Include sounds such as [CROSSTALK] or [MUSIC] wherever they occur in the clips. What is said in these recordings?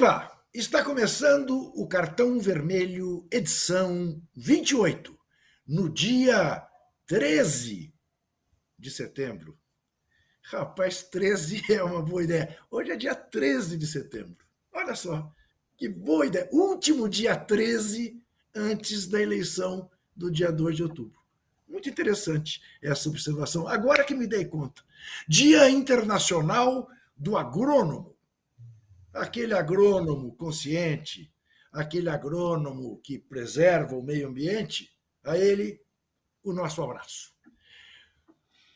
Vá, está começando o Cartão Vermelho, edição 28, no dia 13 de setembro. Rapaz, 13 [LAUGHS] é uma boa ideia. Hoje é dia 13 de setembro. Olha só, que boa ideia. Último dia 13 antes da eleição do dia 2 de outubro. Muito interessante essa observação. Agora que me dei conta. Dia Internacional do Agrônomo aquele agrônomo consciente, aquele agrônomo que preserva o meio ambiente, a ele o nosso abraço.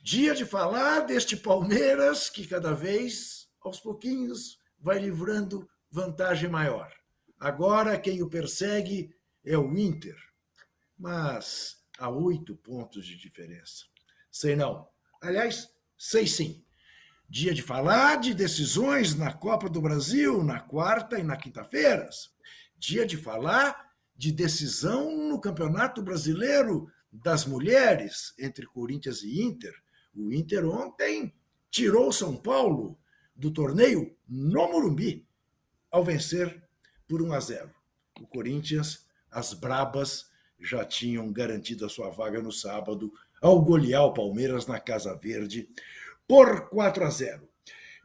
Dia de falar deste Palmeiras que cada vez, aos pouquinhos, vai livrando vantagem maior. Agora quem o persegue é o Inter, mas há oito pontos de diferença. Sei não. Aliás, sei sim dia de falar de decisões na Copa do Brasil, na quarta e na quinta-feiras. Dia de falar de decisão no Campeonato Brasileiro das Mulheres entre Corinthians e Inter. O Inter ontem tirou São Paulo do torneio no Morumbi ao vencer por 1 a 0. O Corinthians, as brabas, já tinham garantido a sua vaga no sábado ao golear o Palmeiras na Casa Verde por 4 a 0.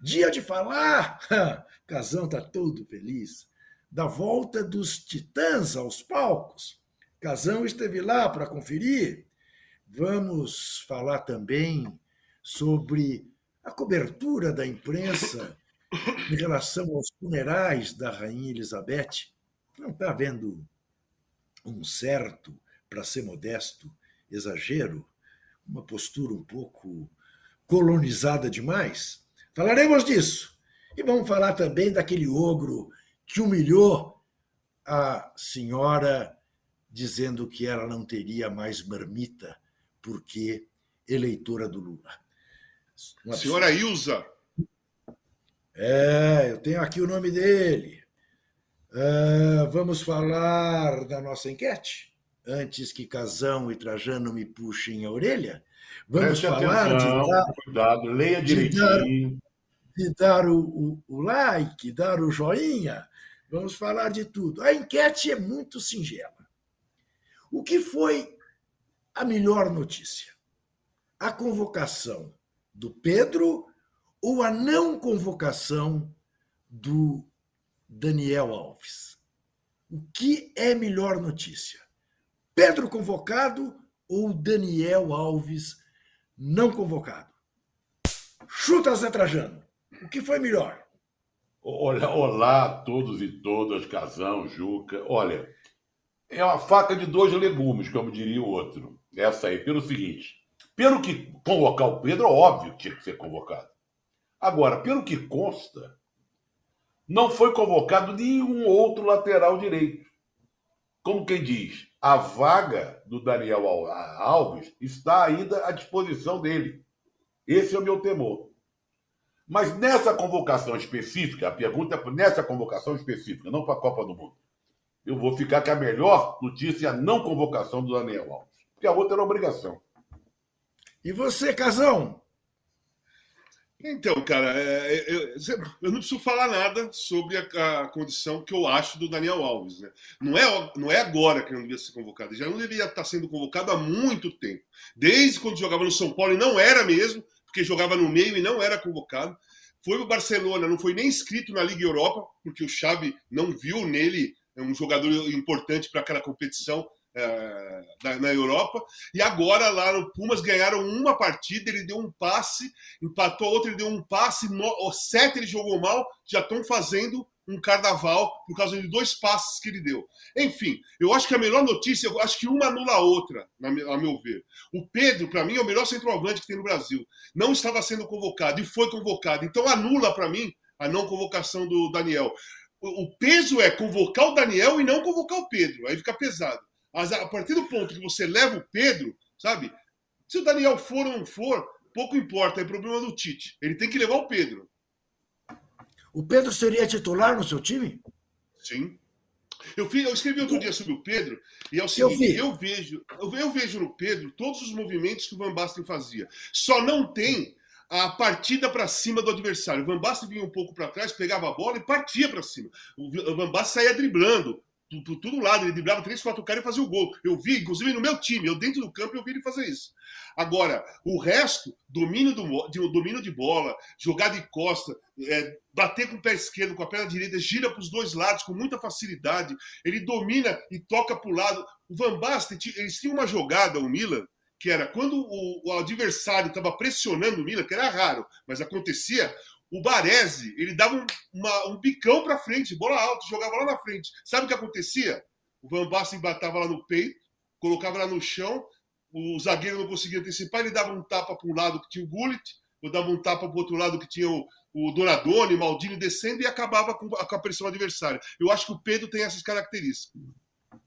Dia de falar, [LAUGHS] Casão está todo feliz, da volta dos Titãs aos palcos. Casão esteve lá para conferir. Vamos falar também sobre a cobertura da imprensa em relação aos funerais da Rainha Elizabeth. Não está havendo um certo, para ser modesto, exagero, uma postura um pouco colonizada demais? Falaremos disso. E vamos falar também daquele ogro que humilhou a senhora, dizendo que ela não teria mais marmita, porque eleitora do Lula. Uma senhora Ilza. É, eu tenho aqui o nome dele. Uh, vamos falar da nossa enquete? Antes que Casão e Trajano me puxem a orelha? Vamos Preste falar atenção, de dar, cuidado, leia direitinho. De dar, de dar o, o, o, like, dar o joinha. Vamos falar de tudo. A enquete é muito singela. O que foi a melhor notícia? A convocação do Pedro ou a não convocação do Daniel Alves? O que é melhor notícia? Pedro convocado ou Daniel Alves não convocado. Chuta Zé Trajano. O que foi melhor? Olha, olá a todos e todas, Casão, Juca. Olha, é uma faca de dois legumes, como diria o outro. Essa aí, pelo seguinte: pelo que convocar o Pedro, óbvio que tinha que ser convocado. Agora, pelo que consta, não foi convocado nenhum outro lateral direito. Como quem diz, a vaga do Daniel Alves está ainda à disposição dele. Esse é o meu temor. Mas nessa convocação específica, a pergunta é nessa convocação específica, não para a Copa do Mundo. Eu vou ficar com a melhor notícia a não convocação do Daniel Alves. Porque a outra era obrigação. E você, Casão? Então, cara, é, é, eu, eu, não preciso falar nada sobre a, a, condição que eu acho do Daniel Alves. Né? Não, é, não é agora que ele não devia ser convocado, ele já não deveria estar sendo convocado há muito tempo. Desde quando jogava no São Paulo, e não era mesmo, porque jogava no meio e não era convocado. Foi o Barcelona, não foi nem inscrito na Liga Europa, porque o Xavi não viu nele um jogador importante para aquela competição é, na, Europa. E agora lá no Pumas ganharam uma partida, ele deu um passe, empatou outra, ele deu um passe, no, sete ele jogou mal, já estão fazendo um carnaval por causa de dois passes que ele deu. Enfim, eu acho que a melhor notícia, eu acho que uma anula a outra, a meu ver. O Pedro, para mim, é o melhor centroavante que tem no Brasil. Não estava sendo convocado e foi convocado. Então anula para mim a não convocação do Daniel. O peso é convocar o Daniel e não convocar o Pedro. Aí fica pesado. Mas a partir do ponto que você leva o Pedro, sabe? Se o Daniel for ou não for, pouco importa, é problema do Tite. Ele tem que levar o Pedro. O Pedro seria titular no seu time? Sim. Eu, fiz, eu escrevi outro dia sobre o Pedro, e é o seguinte: eu, eu, vejo, eu, eu vejo no Pedro todos os movimentos que o Van Basten fazia. Só não tem a partida para cima do adversário. O Van Basten vinha um pouco para trás, pegava a bola e partia para cima. O Van Basten saía driblando por, todo lado, ele driblava três, quatro caras e fazia o gol. Eu vi, inclusive no meu time, eu dentro do campo, eu vi ele fazer isso. Agora, o resto, domínio, do, domínio de bola, jogar de costa, é, bater com o pé esquerdo, com a perna direita, gira para os dois lados com muita facilidade. Ele domina e toca para o lado. O Van Basten, eles tinham uma jogada, o Milan, que era quando o, o adversário estava pressionando o Milan, que era raro, mas acontecia, o Baresi, ele dava um, uma, um bicão para frente, bola alta, jogava lá na frente. Sabe o que acontecia? O Van Basten batava lá no peito, colocava lá no chão, o zagueiro não conseguia antecipar, ele dava um tapa para um lado que tinha o Gullit, ou dava um tapa para o outro lado que tinha o, o Donadoni, Maldini descendo e acabava com, com a pressão adversária. Eu acho que o Pedro tem essas características.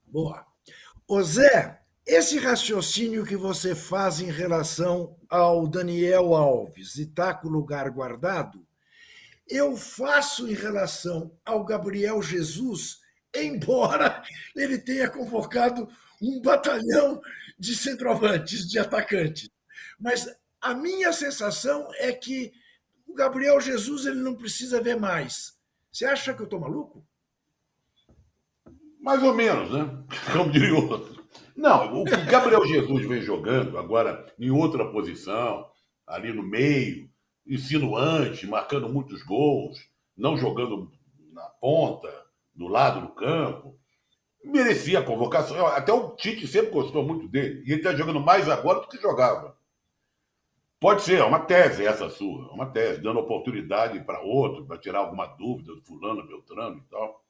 Boa. Ô Zé, esse raciocínio que você faz em relação ao Daniel Alves e tá com o lugar guardado, eu faço em relação ao Gabriel Jesus, embora ele tenha convocado um batalhão de centroavantes, de atacantes. Mas a minha sensação é que o Gabriel Jesus ele não precisa ver mais. Você acha que eu estou maluco? Mais ou menos, né? [LAUGHS] Como diria outro. Não, o Gabriel Jesus vem jogando agora em outra posição, ali no meio, insinuante, marcando muitos gols, não jogando na ponta, do lado do campo, merecia a convocação. Até o Tite sempre gostou muito dele. E ele está jogando mais agora do que jogava. Pode ser, é uma tese essa sua, é uma tese, dando oportunidade para outro, para tirar alguma dúvida do fulano, Beltrano e tal.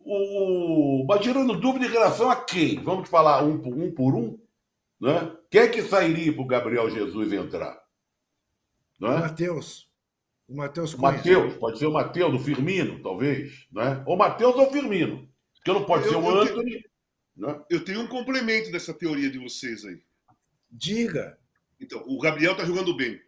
O, mas tirando dúvida em relação a quem? Vamos falar um por um, por um? Né? Quem é que sairia para o Gabriel Jesus entrar? Né? O Matheus. O Matheus Matheus, pode ser o Matheus, do Firmino, talvez. Né? Ou Matheus ou Firmino. Porque não pode eu, ser o Anthony. Tenho, né? Eu tenho um complemento dessa teoria de vocês aí. Diga. Então, o Gabriel está jogando bem.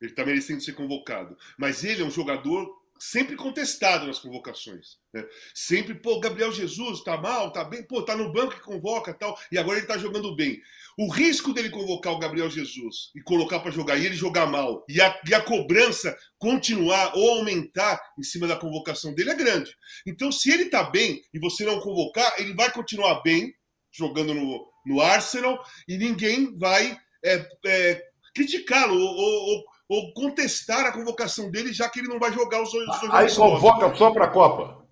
Ele está merecendo ser convocado. Mas ele é um jogador sempre contestado nas convocações. Né? Sempre, pô, Gabriel Jesus tá mal, tá bem, pô, tá no banco que convoca tal, e agora ele tá jogando bem. O risco dele convocar o Gabriel Jesus e colocar para jogar e ele jogar mal, e a, e a cobrança continuar ou aumentar em cima da convocação dele é grande. Então, se ele tá bem e você não convocar, ele vai continuar bem, jogando no, no Arsenal, e ninguém vai é, é, criticá-lo ou, ou ou contestar a convocação dele, já que ele não vai jogar os dois jogos. Aí convoca só para a Copa.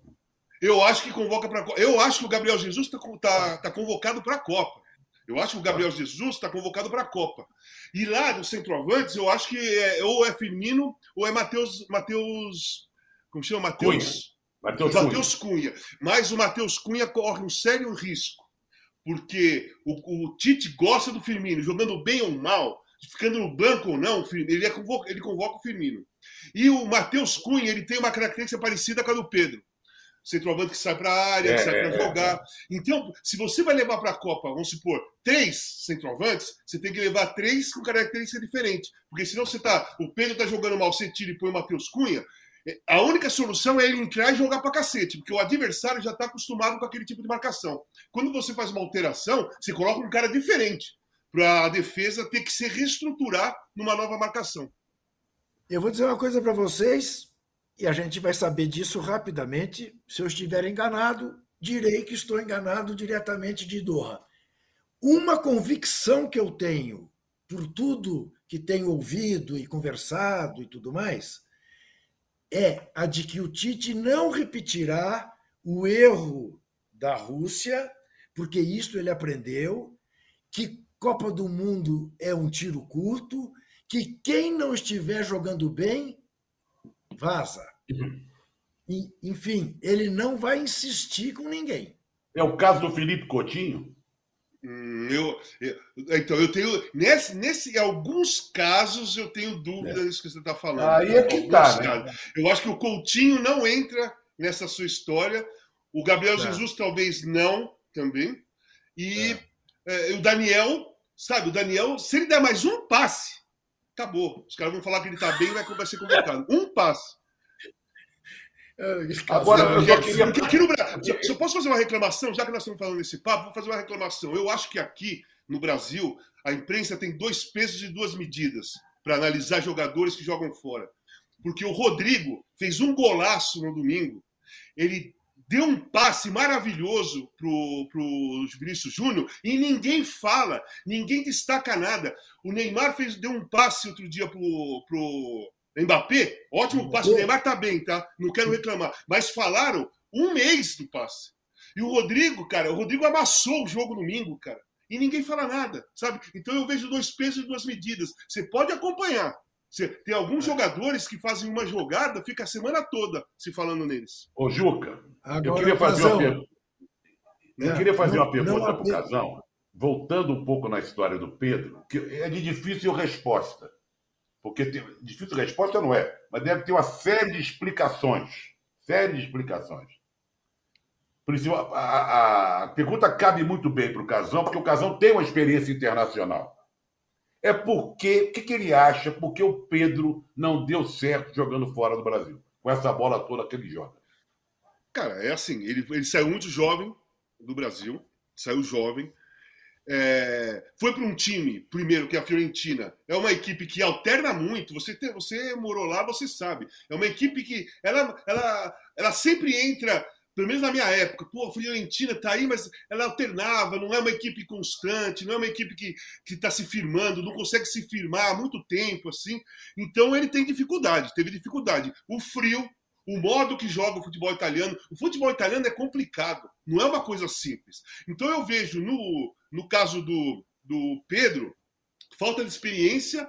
Eu acho que convoca para Eu acho que o Gabriel Jesus está tá, tá convocado para a Copa. Eu acho que o Gabriel Jesus está convocado para a Copa. E lá no centroavantes, eu acho que é, ou é Firmino ou é Matheus. Mateus, como chama? Matheus. Matheus Cunha. Cunha. Mas o Matheus Cunha corre um sério risco. Porque o, o Tite gosta do Firmino, jogando bem ou mal ficando no banco ou não, ele, é convoca, ele convoca o Firmino. E o Matheus Cunha, ele tem uma característica parecida com a do Pedro. Centroavante que sai para a área, é, que sai para é, jogar. É. Então, se você vai levar para a Copa, vamos supor, três centroavantes, você tem que levar três com característica diferente. Porque senão você tá. O Pedro tá jogando mal, você tira e põe o Matheus Cunha. É, a única solução é ele entrar e jogar para cacete, porque o adversário já está acostumado com aquele tipo de marcação. Quando você faz uma alteração, você coloca um cara diferente para a defesa ter que se reestruturar numa nova marcação. Eu vou dizer uma coisa para vocês, e a gente vai saber disso rapidamente. Se eu estiver enganado, direi que estou enganado diretamente de Doha. Uma convicção que eu tenho, por tudo que tenho ouvido e conversado e tudo mais, é a de que o Tite não repetirá o erro da Rússia, porque isso ele aprendeu, que Copa do Mundo é um tiro curto, que quem não estiver jogando bem, vaza. E, enfim, ele não vai insistir com ninguém. É o caso do Felipe Coutinho? Hum, eu, eu, então, eu tenho. Nesse, nesse, em alguns casos, eu tenho dúvidas é. disso que você está falando. Aí é que tá. Né? Eu acho que o Coutinho não entra nessa sua história. O Gabriel é. Jesus talvez não também. E é. é o Daniel Sabe, o Daniel, se ele der mais um passe, acabou. Os caras vão falar que ele tá bem e vai ser convocado. Um passe. Agora, eu queria... aqui no Brasil, se eu posso fazer uma reclamação, já que nós estamos falando nesse papo, vou fazer uma reclamação. Eu acho que aqui no Brasil a imprensa tem dois pesos e duas medidas. para analisar jogadores que jogam fora. Porque o Rodrigo fez um golaço no domingo. Ele deu um passe maravilhoso pro, pro Vinícius Júnior e ninguém fala, ninguém destaca nada. O Neymar fez, deu um passe outro dia pro, pro Mbappé, ótimo passe. O Neymar tá bem, tá? Não quero reclamar. Mas falaram um mês do passe. E o Rodrigo, cara, o Rodrigo amassou o jogo domingo, cara. E ninguém fala nada, sabe? Então eu vejo dois pesos e duas medidas. Você pode acompanhar. Tem alguns é. jogadores que fazem uma jogada, fica a semana toda se falando neles. Ô, Juca, Agora, eu queria fazer uma pergunta. Eu é, queria fazer não, uma pergunta para o Casão, voltando um pouco na história do Pedro, que é de difícil resposta. Porque tem, difícil resposta não é, mas deve ter uma série de explicações. Série de explicações. Por isso, a, a, a pergunta cabe muito bem para o Casão, porque o Casão tem uma experiência internacional. É porque, o que, que ele acha, porque o Pedro não deu certo jogando fora do Brasil, com essa bola toda que ele joga. Cara, é assim, ele, ele saiu muito jovem do Brasil, saiu jovem, é, foi para um time, primeiro, que é a Fiorentina, é uma equipe que alterna muito. Você, você morou lá, você sabe. É uma equipe que ela, ela, ela sempre entra, pelo menos na minha época, pô, a Fiorentina tá aí, mas ela alternava, não é uma equipe constante, não é uma equipe que está se firmando, não consegue se firmar há muito tempo, assim. Então ele tem dificuldade, teve dificuldade. O frio o modo que joga o futebol italiano. O futebol italiano é complicado, não é uma coisa simples. Então eu vejo no, no caso do, do Pedro, falta de experiência,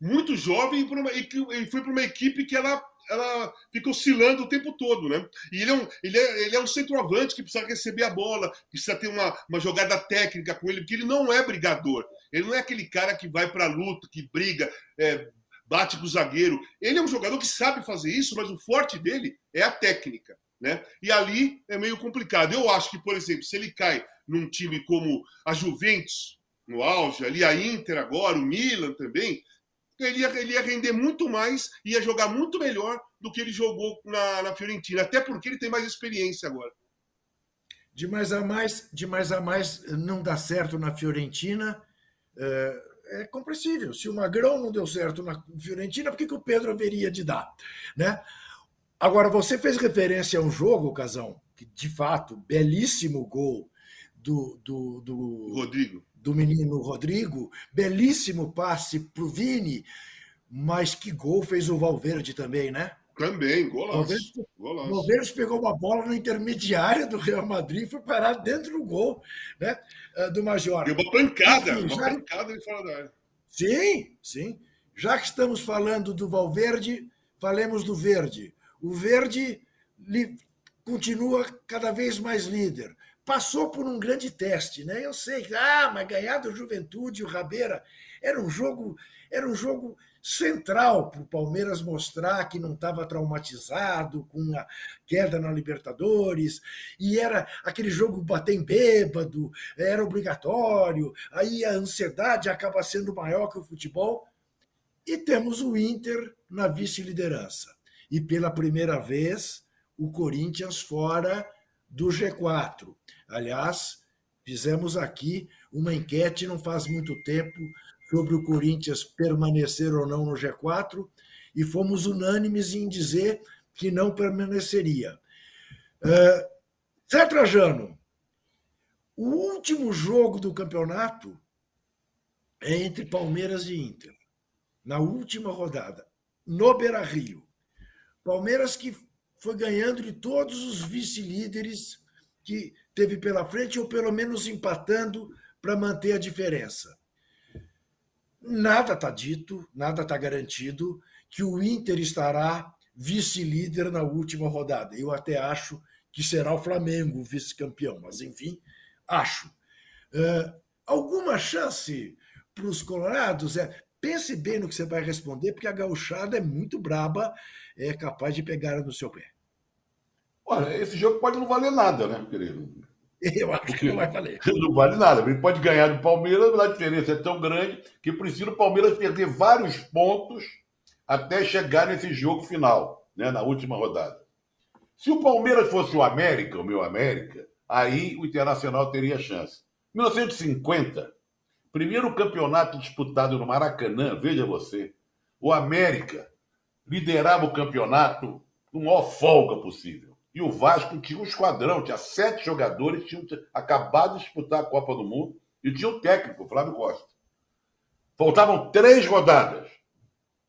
muito jovem, e foi para uma equipe que ela, ela fica oscilando o tempo todo, né? E ele é, um, ele, é, ele é um centroavante que precisa receber a bola, precisa ter uma, uma jogada técnica com ele, porque ele não é brigador. Ele não é aquele cara que vai para a luta, que briga, é, bate com o zagueiro. Ele é um jogador que sabe fazer isso, mas o forte dele é a técnica. Né? E ali é meio complicado. Eu acho que, por exemplo, se ele cai num time como a Juventus, no auge, ali a Inter agora, o Milan também, ele ia, ele ia render muito mais, ia jogar muito melhor do que ele jogou na, na Fiorentina, até porque ele tem mais experiência agora. De mais a mais, de mais a mais não dá certo na Fiorentina. É é compreensível. Se o Magrão não deu certo na Fiorentina, por que, que o Pedro haveria de dar? Né? Agora, você fez referência a um jogo, Casão, que de fato, belíssimo gol do, do, do Rodrigo. Do menino Rodrigo, belíssimo passe para o Vini, mas que gol fez o Valverde também, né? Também, golaço. O Valverde pegou uma bola na intermediária do Real Madrid e foi parar dentro do gol né, eh, do Major. Deu uma pancada, Enfim, uma já... pancada de fora da área. Sim, sim. Já que estamos falando do Valverde, falemos do Verde. O Verde continua cada vez mais líder. Passou por um grande teste, né? Eu sei, ah, mas ganhar do Juventude, o Rabeira, era um jogo, era um jogo central para o Palmeiras mostrar que não estava traumatizado com a queda na Libertadores, e era aquele jogo bater em bêbado, era obrigatório, aí a ansiedade acaba sendo maior que o futebol. E temos o Inter na vice-liderança. E pela primeira vez, o Corinthians fora do G4. Aliás, fizemos aqui uma enquete não faz muito tempo sobre o Corinthians permanecer ou não no G4 e fomos unânimes em dizer que não permaneceria. Zé Trajano, o último jogo do campeonato é entre Palmeiras e Inter, na última rodada, no Beira Rio. Palmeiras que foi ganhando de todos os vice-líderes que teve pela frente, ou pelo menos empatando para manter a diferença nada está dito, nada está garantido que o Inter estará vice-líder na última rodada. Eu até acho que será o Flamengo vice-campeão, mas enfim, acho. Uh, alguma chance para os colorados? É, pense bem no que você vai responder, porque a gauchada é muito braba, é capaz de pegar no seu pé. Olha, esse jogo pode não valer nada, né, querido? Eu acho que não vai valer. [LAUGHS] Não vale nada. Ele pode ganhar do Palmeiras, mas a diferença é tão grande que precisa o Palmeiras perder vários pontos até chegar nesse jogo final, né, na última rodada. Se o Palmeiras fosse o América, o meu América, aí o Internacional teria chance. 1950, primeiro campeonato disputado no Maracanã, veja você, o América liderava o campeonato com a maior folga possível. E o Vasco tinha um esquadrão, tinha sete jogadores, tinham acabado de disputar a Copa do Mundo e tinha o técnico, Flávio Costa. Faltavam três rodadas.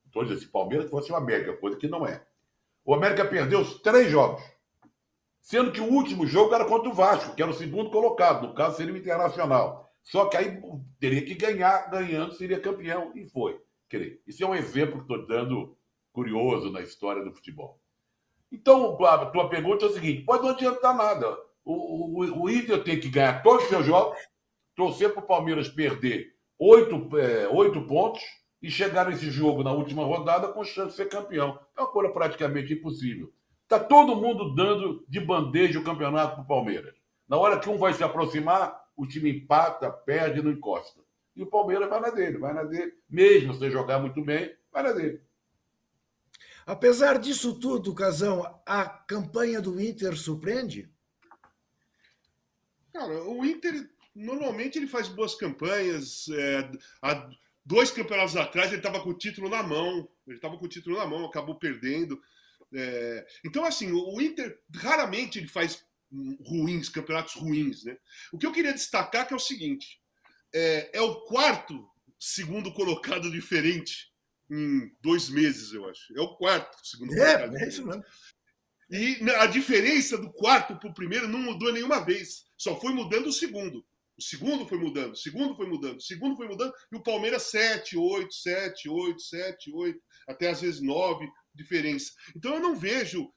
Estou dizendo, se Palmeiras fosse o América, coisa que não é. O América perdeu os três jogos. Sendo que o último jogo era contra o Vasco, que era o segundo colocado, no caso seria o Internacional. Só que aí teria que ganhar, ganhando seria campeão, e foi. Isso é um exemplo que estou dando curioso na história do futebol. Então, a tua pergunta é o seguinte: pode não adiantar nada. O, o, o Inter tem que ganhar todos os seus jogos, torcer para o Palmeiras perder oito, é, oito pontos e chegar nesse jogo na última rodada com chance de ser campeão. É uma coisa praticamente impossível. Está todo mundo dando de bandeja o campeonato para o Palmeiras. Na hora que um vai se aproximar, o time empata, perde não encosta. E o Palmeiras vai na dele, vai na dele. Mesmo se jogar muito bem, vai na dele. Apesar disso tudo, Casão, a campanha do Inter surpreende? Cara, o Inter normalmente ele faz boas campanhas. É, há dois campeonatos atrás ele estava com o título na mão. Ele estava com o título na mão, acabou perdendo. É, então, assim, o Inter raramente ele faz ruins, campeonatos ruins. Né? O que eu queria destacar é, é o seguinte: é, é o quarto segundo colocado diferente em dois meses, eu acho. É o quarto segundo é, colocado. É, isso mesmo. E a diferença do quarto para o primeiro não mudou nenhuma vez. Só foi mudando o segundo. O segundo foi mudando, o segundo foi mudando, o segundo foi mudando, e o Palmeiras 7, 8, 7, 8, 7, 8, até às vezes 9, diferença. Então eu não vejo.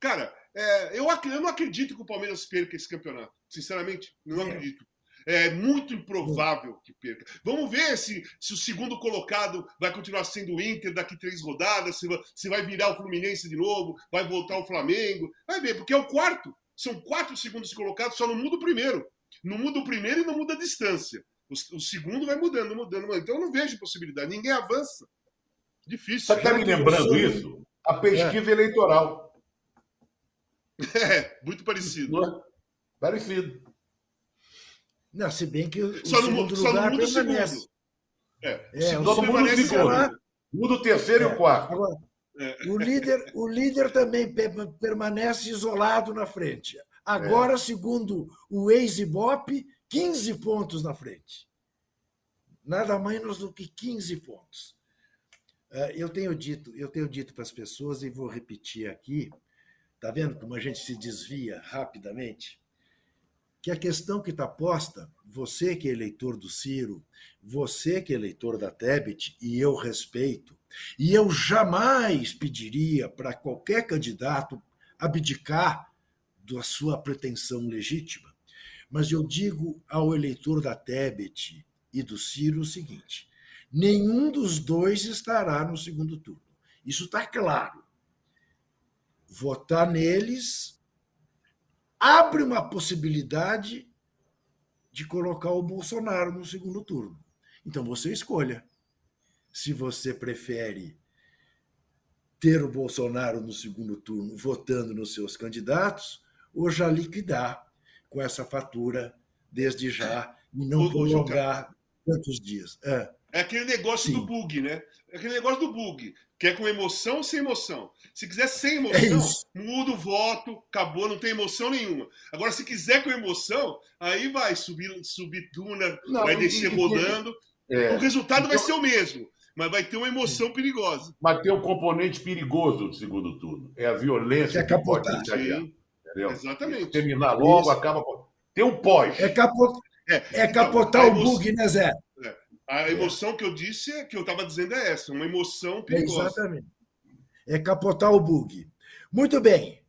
Cara, é, eu, eu, não acredito que o Palmeiras perca esse campeonato. Sinceramente, não é. acredito. É muito improvável que perca. Vamos ver se, se o segundo colocado vai continuar sendo o Inter daqui três rodadas, se vai, se vai virar o Fluminense de novo, vai voltar o Flamengo. Vai ver, porque é o quarto. São quatro segundos colocados, só não muda o primeiro. Não muda o primeiro e não muda a distância. O, o segundo vai mudando, mudando, mudando. Então eu não vejo possibilidade. Ninguém avança. Difícil. Você está me lembrando isso? A pesquisa é. eleitoral. É, muito parecido. É? Parecido. Não, se bem que o só segundo lugar muda permanece. Segundo. É, é o segundo permanece segundo. Muda o terceiro é. e o quarto. Agora, é. o, líder, o líder também permanece isolado na frente. Agora, é. segundo o ex-Ibope, 15 pontos na frente. Nada menos do que 15 pontos. É, eu tenho dito, eu tenho dito para as pessoas e vou repetir aqui, tá vendo como a gente se desvia rapidamente? Que a questão que está posta, você que é eleitor do Ciro, você que é eleitor da Tebet, e eu respeito, e eu jamais pediria para qualquer candidato abdicar da sua pretensão legítima, mas eu digo ao eleitor da Tebet e do Ciro o seguinte: nenhum dos dois estará no segundo turno. Isso está claro. Votar neles abre uma possibilidade de colocar o Bolsonaro no segundo turno. Então você escolha. Se você prefere ter o Bolsonaro no segundo turno votando nos seus candidatos, ou já liquidar com essa fatura desde já e não prolongar tantos dias. É. É aquele negócio Sim. do bug, né? É aquele negócio do bug. Quer com emoção ou sem emoção? Se quiser sem emoção, é muda o voto, acabou, não tem emoção nenhuma. Agora, se quiser com emoção, aí vai subir, subir duna, não, vai descer rodando. É. O resultado então, vai ser o mesmo, mas vai ter uma emoção perigosa. Mas tem um componente perigoso do segundo turno. É a violência que, que pode Exatamente. Terminar logo, Isso. acaba. Tem um pós. É, capot... é, é capotar então, o bug, né, Zé? A é. emoção é. que eu disse, que eu estava dizendo é essa, uma emoção perigosa. É exatamente. É capotar o bug. Muito bem.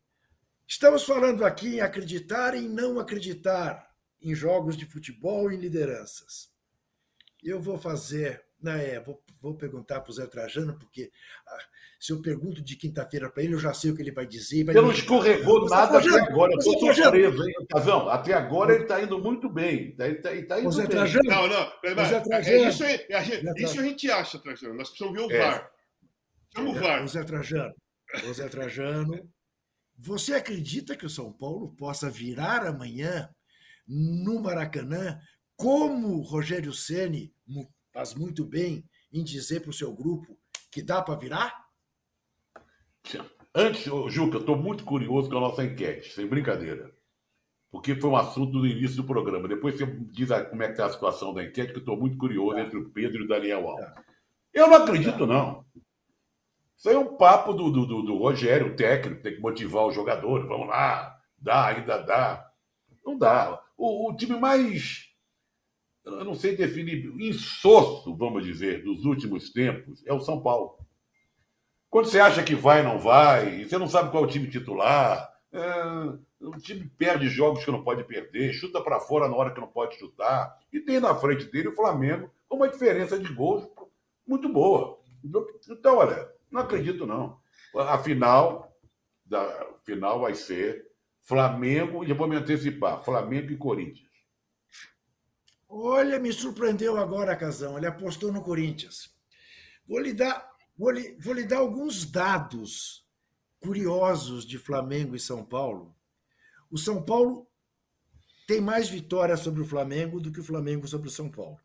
Estamos falando aqui em acreditar e não acreditar em jogos de futebol e em lideranças. Eu vou fazer, né, vou, vou perguntar para o Zé Trajano, porque ah, se eu pergunto de quinta-feira para ele, eu já sei o que ele vai dizer. Vai ele não escorregou nada até agora. Estou surpreso, hein, Tazão? Até agora ele está indo muito bem. Tá, ele está tá indo José bem. Trajano, não, não. Mas, é, isso, é, é, isso a gente acha, Trajano. Nós precisamos ver o é. VAR. Chama o VAR. José Trajano. José Trajano. Você acredita que o São Paulo possa virar amanhã no Maracanã, como o Rogério Ceni faz muito bem em dizer para o seu grupo que dá para virar? Antes, Juca, eu estou muito curioso com a nossa enquete, sem brincadeira. Porque foi um assunto do início do programa. Depois você diz como é que está a situação da enquete, que eu estou muito curioso entre o Pedro e o Daniel Alves. Eu não acredito, não. Isso aí é um papo do, do, do, do Rogério, o técnico, tem que motivar o jogador. Vamos lá, dá, ainda dá. Não dá. O, o time mais, eu não sei definir, insosso, vamos dizer, dos últimos tempos é o São Paulo. Quando você acha que vai, não vai, você não sabe qual é o time titular, é, o time perde jogos que não pode perder, chuta para fora na hora que não pode chutar, e tem na frente dele o Flamengo com uma diferença de gols muito boa. Então, olha, não acredito, não. A final, da, final vai ser Flamengo, e eu vou me antecipar, Flamengo e Corinthians. Olha, me surpreendeu agora, Casão. Ele apostou no Corinthians. Vou lhe dar, vou lhe, vou lhe dar alguns dados curiosos de Flamengo e São Paulo. O São Paulo tem mais vitórias sobre o Flamengo do que o Flamengo sobre o São Paulo.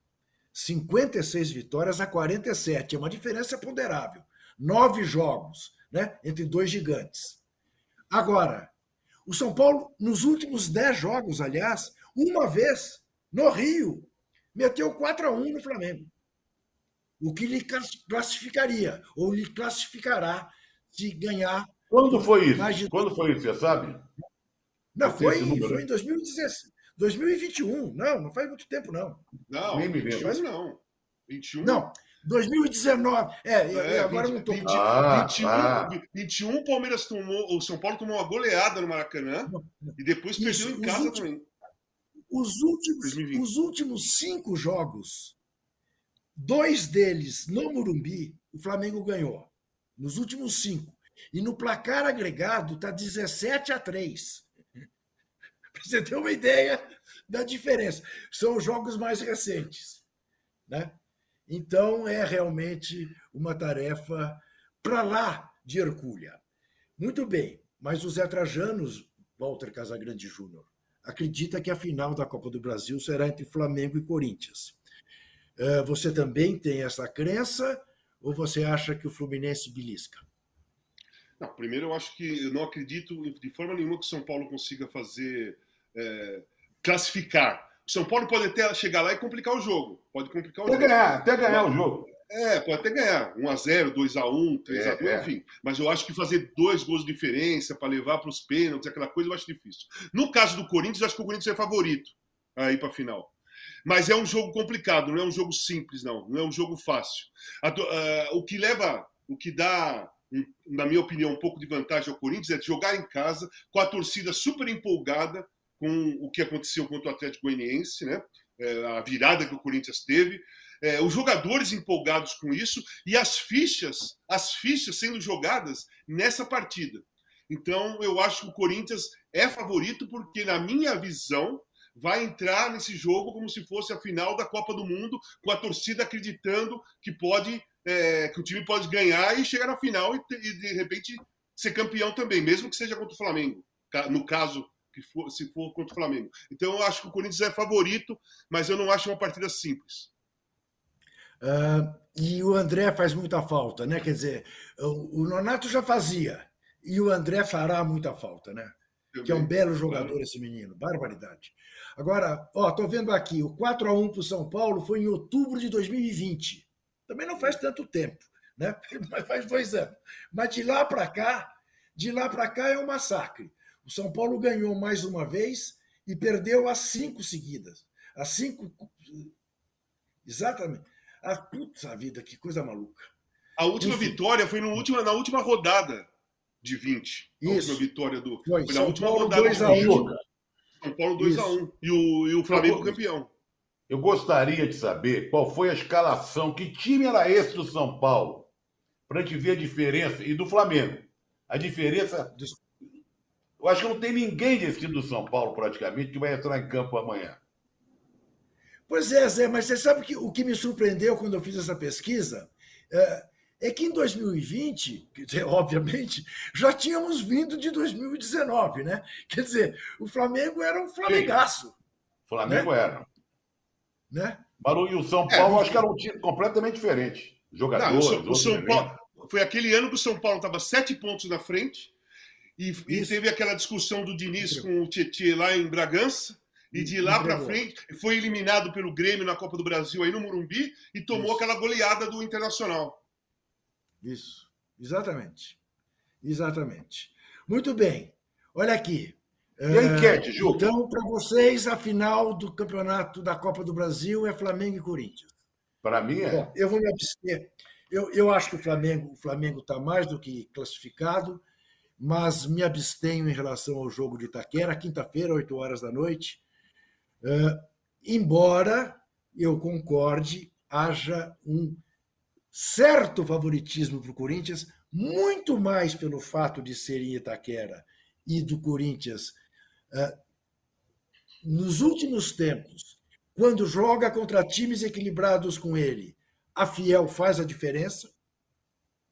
56 vitórias a 47. É uma diferença ponderável nove jogos, né? Entre dois gigantes. Agora, o São Paulo, nos últimos dez jogos, aliás, uma vez, no Rio, meteu 4 a 1 no Flamengo. O que lhe classificaria, ou lhe classificará se ganhar. Quando foi isso? De... Quando foi isso, você sabe? Não, foi, foi em 2016. 2021. Não, não faz muito tempo, não. Não, Nem me lembro. não. 21? Não, 2019. É, é agora 20, não estou. 20, ah, 21, ah. 21, o Palmeiras tomou, o São Paulo tomou uma goleada no Maracanã e depois Isso, perdeu em casa últimos, também. Os últimos, os últimos cinco jogos, dois deles no Morumbi, o Flamengo ganhou. Nos últimos cinco. E no placar agregado está 17 a 3. [LAUGHS] Para você ter uma ideia da diferença. São os jogos mais recentes. Né? Então, é realmente uma tarefa para lá de Hercúlea. Muito bem, mas o Zé Trajanos, Walter Casagrande Júnior, acredita que a final da Copa do Brasil será entre Flamengo e Corinthians. Eh, você também tem essa crença ou você acha que o Fluminense belisca? Não, primeiro eu acho que eu não acredito de forma nenhuma que o São Paulo consiga fazer é, classificar o São Paulo pode até chegar lá e complicar o jogo. Pode complicar o até jogo. Ganhar, até ganhar o jogo. É, pode até ganhar. 1x0, 2x1, 3x2, é, enfim. Mas eu acho que fazer dois gols de diferença para levar para os pênaltis, aquela coisa, eu acho difícil. No caso do Corinthians, eu acho que o Corinthians é favorito aí para a final. Mas é um jogo complicado, não é um jogo simples, não. Não é um jogo fácil. o que leva, o que dá, na minha opinião, um pouco de vantagem ao Corinthians é jogar em casa, com a torcida super empolgada, com o que aconteceu contra o Atlético Goianiense, né? É, a virada que o Corinthians teve, é, os jogadores empolgados com isso e as fichas, as fichas sendo jogadas nessa partida. Então, eu acho que o Corinthians é favorito porque, na minha visão, vai entrar nesse jogo como se fosse a final da Copa do Mundo, com a torcida acreditando que pode, é, que o time pode ganhar e chegar na final e, e de repente ser campeão também, mesmo que seja contra o Flamengo. No caso que for, se for contra o Flamengo. Então eu acho que o Corinthians é favorito, mas eu não acho uma partida simples. Uh, e o André faz muita falta, né? Quer dizer, o, o Nonato já fazia e o André fará muita falta, né? Que é um belo jogador esse menino, barbaridade. Agora, ó, tô vendo aqui, o 4 a 1 para o São Paulo foi em outubro de 2020. Também não faz tanto tempo, né? [LAUGHS] Mas faz dois anos. Mas de lá para cá, de lá para cá é um massacre. O São Paulo ganhou mais uma vez e perdeu as cinco seguidas. As cinco. Exatamente. A puta vida, que coisa maluca. A última Enfim. vitória foi no último, na última rodada de 20. A Isso. última vitória do. Foi, foi na São última Paulo rodada 2 a 1. São Paulo 2 a 1 e o, e o Flamengo campeão. Eu gostaria de saber qual foi a escalação, que time era esse do São Paulo, para a gente ver a diferença, e do Flamengo. A diferença eu acho que não tem ninguém desse time do São Paulo, praticamente, que vai entrar em campo amanhã. Pois é, Zé, mas você sabe que o que me surpreendeu quando eu fiz essa pesquisa é, é que em 2020, [LAUGHS] obviamente, já tínhamos vindo de 2019, né? Quer dizer, o Flamengo era um flamengaço. Flamengo né? era. Né? Baru e o São é, Paulo, é, acho que era um time completamente diferente. Jogadores. Não, o, São Paulo, foi aquele ano que o São Paulo estava sete pontos na frente e, e, teve aquela discussão do Diniz com o Tietchan lá em Bragança. E de lá para frente foi eliminado pelo Grêmio na Copa do Brasil aí no Morumbi e tomou Isso. aquela goleada do Internacional. Isso, exatamente. Exatamente. Muito bem. Olha aqui. E a enquete, Ju? Então, para vocês, a final do campeonato da Copa do Brasil é Flamengo e Corinthians. Para mim é. Bom, eu vou me abster. Eu, eu acho que o Flamengo o Flamengo está mais do que classificado, mas me abstenho em relação ao jogo de Itaquera, quinta-feira, 8 horas da noite. Uh, embora eu concorde, haja um certo favoritismo para o Corinthians, muito mais pelo fato de ser em Itaquera e do Corinthians, uh, nos últimos tempos, quando joga contra times equilibrados com ele, a Fiel faz a diferença.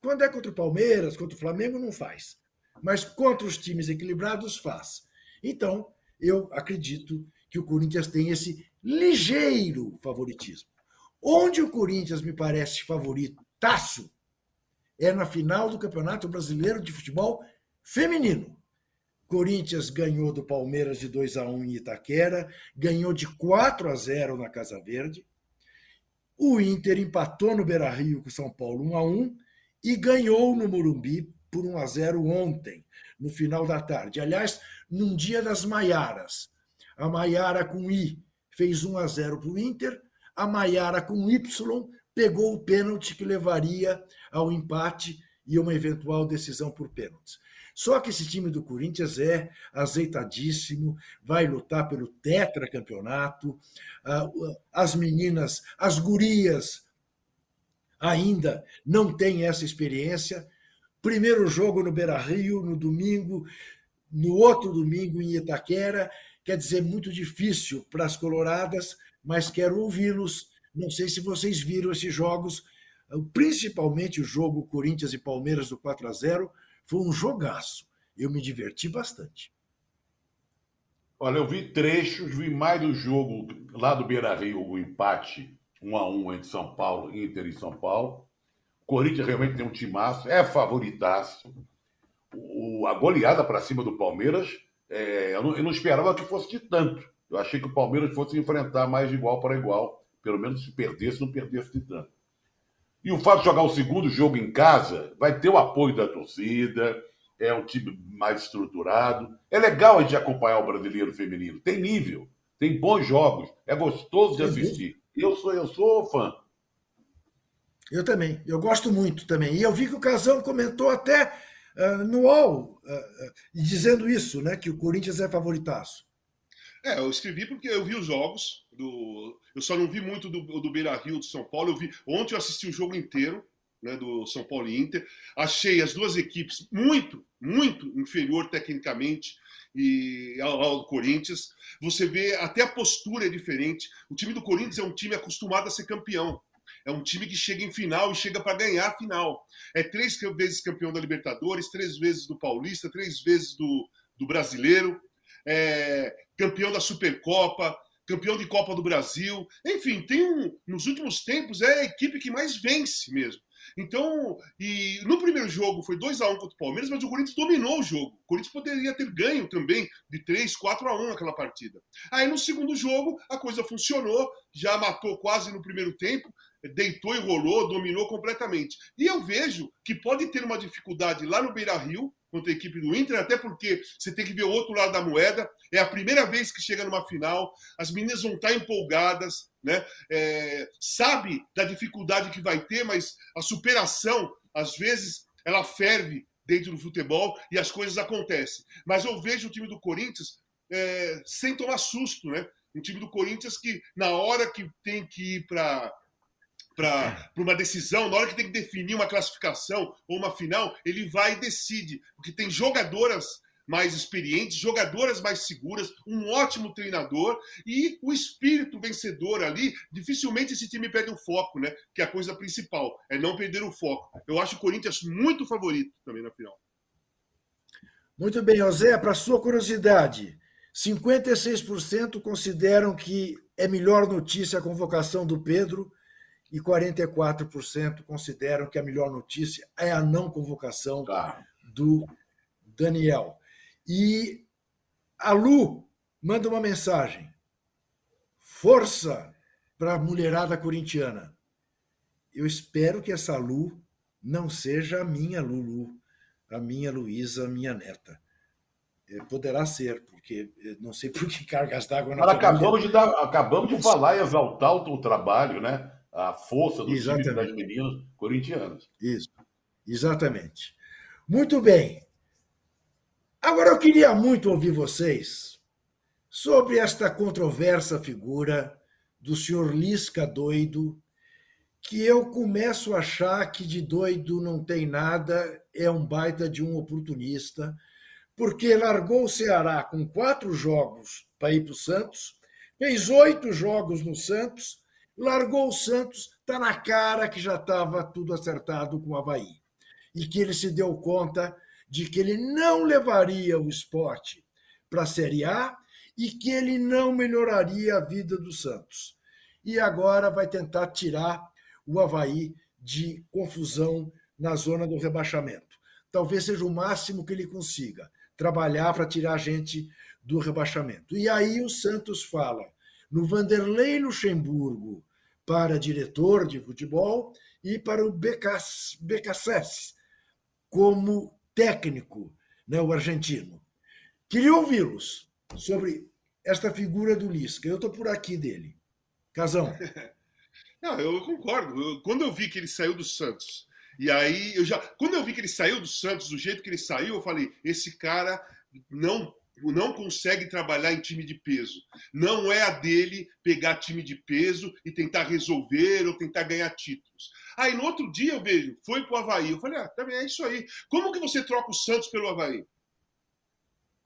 Quando é contra o Palmeiras, contra o Flamengo, não faz. Mas contra os times equilibrados, faz. Então, eu acredito que o Corinthians tem esse ligeiro favoritismo. Onde o Corinthians me parece favoritaço é na final do Campeonato Brasileiro de Futebol Feminino. Corinthians ganhou do Palmeiras de 2 a 1 em Itaquera, ganhou de 4 a 0 na Casa Verde. O Inter empatou no Beira-Rio com São Paulo 1 a 1 e ganhou no Morumbi por 1 a 0 ontem, no final da tarde. Aliás, num dia das Maiaras. A Maiara com I fez 1 a 0 para o Inter, a Maiara com Y pegou o pênalti que levaria ao empate e uma eventual decisão por pênaltis. Só que esse time do Corinthians é azeitadíssimo, vai lutar pelo tetracampeonato. Ah, as meninas, as gurias, ainda não têm essa experiência. Primeiro jogo no Beira Rio, no domingo, no outro domingo em Itaquera. Quer dizer, muito difícil para as coloradas, mas quero ouvi-los. Não sei se vocês viram esses jogos, principalmente o jogo Corinthians e Palmeiras do 4 a 0 foi um jogaço. Eu me diverti bastante. Olha, eu vi trechos, vi mais do jogo lá do Beira Rio, o empate 1 a 1 entre São Paulo, Inter e São Paulo. O Corinthians realmente tem um timaço, é favoritaço. O, a goleada para cima do Palmeiras, é, eu, não, eu, não, esperava que fosse de tanto. Eu achei que o Palmeiras fosse enfrentar mais de igual para igual. Pelo menos se perdesse, não perdesse de tanto. E o fato de jogar o segundo jogo em casa vai ter o apoio da torcida, é um time mais estruturado. É legal a gente acompanhar o brasileiro feminino. Tem nível, tem bons jogos, é gostoso de assistir. Eu sou, eu sou fã. Eu também, eu gosto muito também. E eu vi que o Casão comentou até uh, no UOL, uh, uh, dizendo isso, né? Que o Corinthians é favoritaço. É, eu escrevi porque eu vi os jogos do. Eu só não vi muito do, do Beira Rio do São Paulo. Eu vi ontem eu assisti o jogo inteiro. Né, do São Paulo e Inter. Achei as duas equipes muito, muito inferior tecnicamente e ao, ao, Corinthians. Você vê até a postura é diferente. O time do Corinthians é um time acostumado a ser campeão. É um time que chega em final e chega para ganhar a final. É três vezes campeão da Libertadores, três vezes do Paulista, três vezes do, do Brasileiro é, campeão da Supercopa, campeão de Copa do Brasil. Enfim, tem um, nos últimos tempos é a equipe que mais vence mesmo. Então, e no primeiro jogo foi 2 a 1 contra o Palmeiras, mas o Corinthians dominou o jogo. O Corinthians poderia ter ganho também de 3, 4 a 1 naquela partida. Aí no segundo jogo a coisa funcionou, já matou quase no primeiro tempo, deitou e rolou, dominou completamente. E eu vejo que pode ter uma dificuldade lá no Beira-Rio, contra a equipe do Inter, até porque você tem que ver o outro lado da moeda. É a primeira vez que chega numa final, as meninas vão estar empolgadas, né? É, sabe da dificuldade que vai ter, mas a superação, às vezes, ela ferve dentro do futebol e as coisas acontecem. Mas eu vejo o time do Corinthians é, sem tomar susto, né? Um time do Corinthians que, na hora que tem que ir para para uma decisão, na hora que tem que definir uma classificação ou uma final, ele vai e decide. Porque tem jogadoras mais experientes, jogadoras mais seguras, um ótimo treinador e o espírito vencedor ali. Dificilmente esse time perde o foco, né? Que é a coisa principal, é não perder o foco. Eu acho o Corinthians muito favorito também na final. Muito bem, José, para sua curiosidade, 56% consideram que é melhor notícia a convocação do Pedro e 44% consideram que a melhor notícia é a não convocação Tá. do Daniel. E a Lu manda uma mensagem. Força para a mulherada corintiana. Eu espero que essa Lu não seja a minha Lulu, a minha Luísa, a minha neta. Eh, Poderá ser, porque eh, não sei por que cargas d'água na Mas acabamos de, dar, acabamos de falar e exaltar o, o trabalho, né? A força do time Exatamente. das meninas corintianas. Isso, exatamente. Muito bem. Agora eu queria muito ouvir vocês sobre esta controversa figura do senhor Lisca doido, que eu começo a achar que de doido não tem nada, é um baita de um oportunista, porque largou o Ceará com quatro jogos para ir para o Santos, fez oito jogos no Santos, largou o Santos, está na cara que já estava tudo acertado com o Havaí. E que ele se deu conta de que ele não levaria o esporte para a Série A e que ele não melhoraria a vida do Santos. E agora vai tentar tirar o Havaí de confusão na zona do rebaixamento. Talvez seja o máximo que ele consiga, trabalhar para tirar a gente do rebaixamento. E aí o Santos fala no Vanderlei Luxemburgo para diretor de futebol e para o Becassés como técnico, né, o argentino. Queria ouvi-los sobre esta figura do Lisca. Eu estou por aqui dele. Casão. [LAUGHS] Não, eu concordo. Quando eu vi que ele saiu do Santos, e aí eu já. Quando eu vi que ele saiu do Santos, do jeito que ele saiu, eu falei: esse cara não. Não consegue trabalhar em time de peso. Não é a dele pegar time de peso e tentar resolver ou tentar ganhar títulos. Aí no outro dia eu vejo, foi pro Havaí. Eu falei, ah, também é isso aí. Como que você troca o Santos pelo Havaí?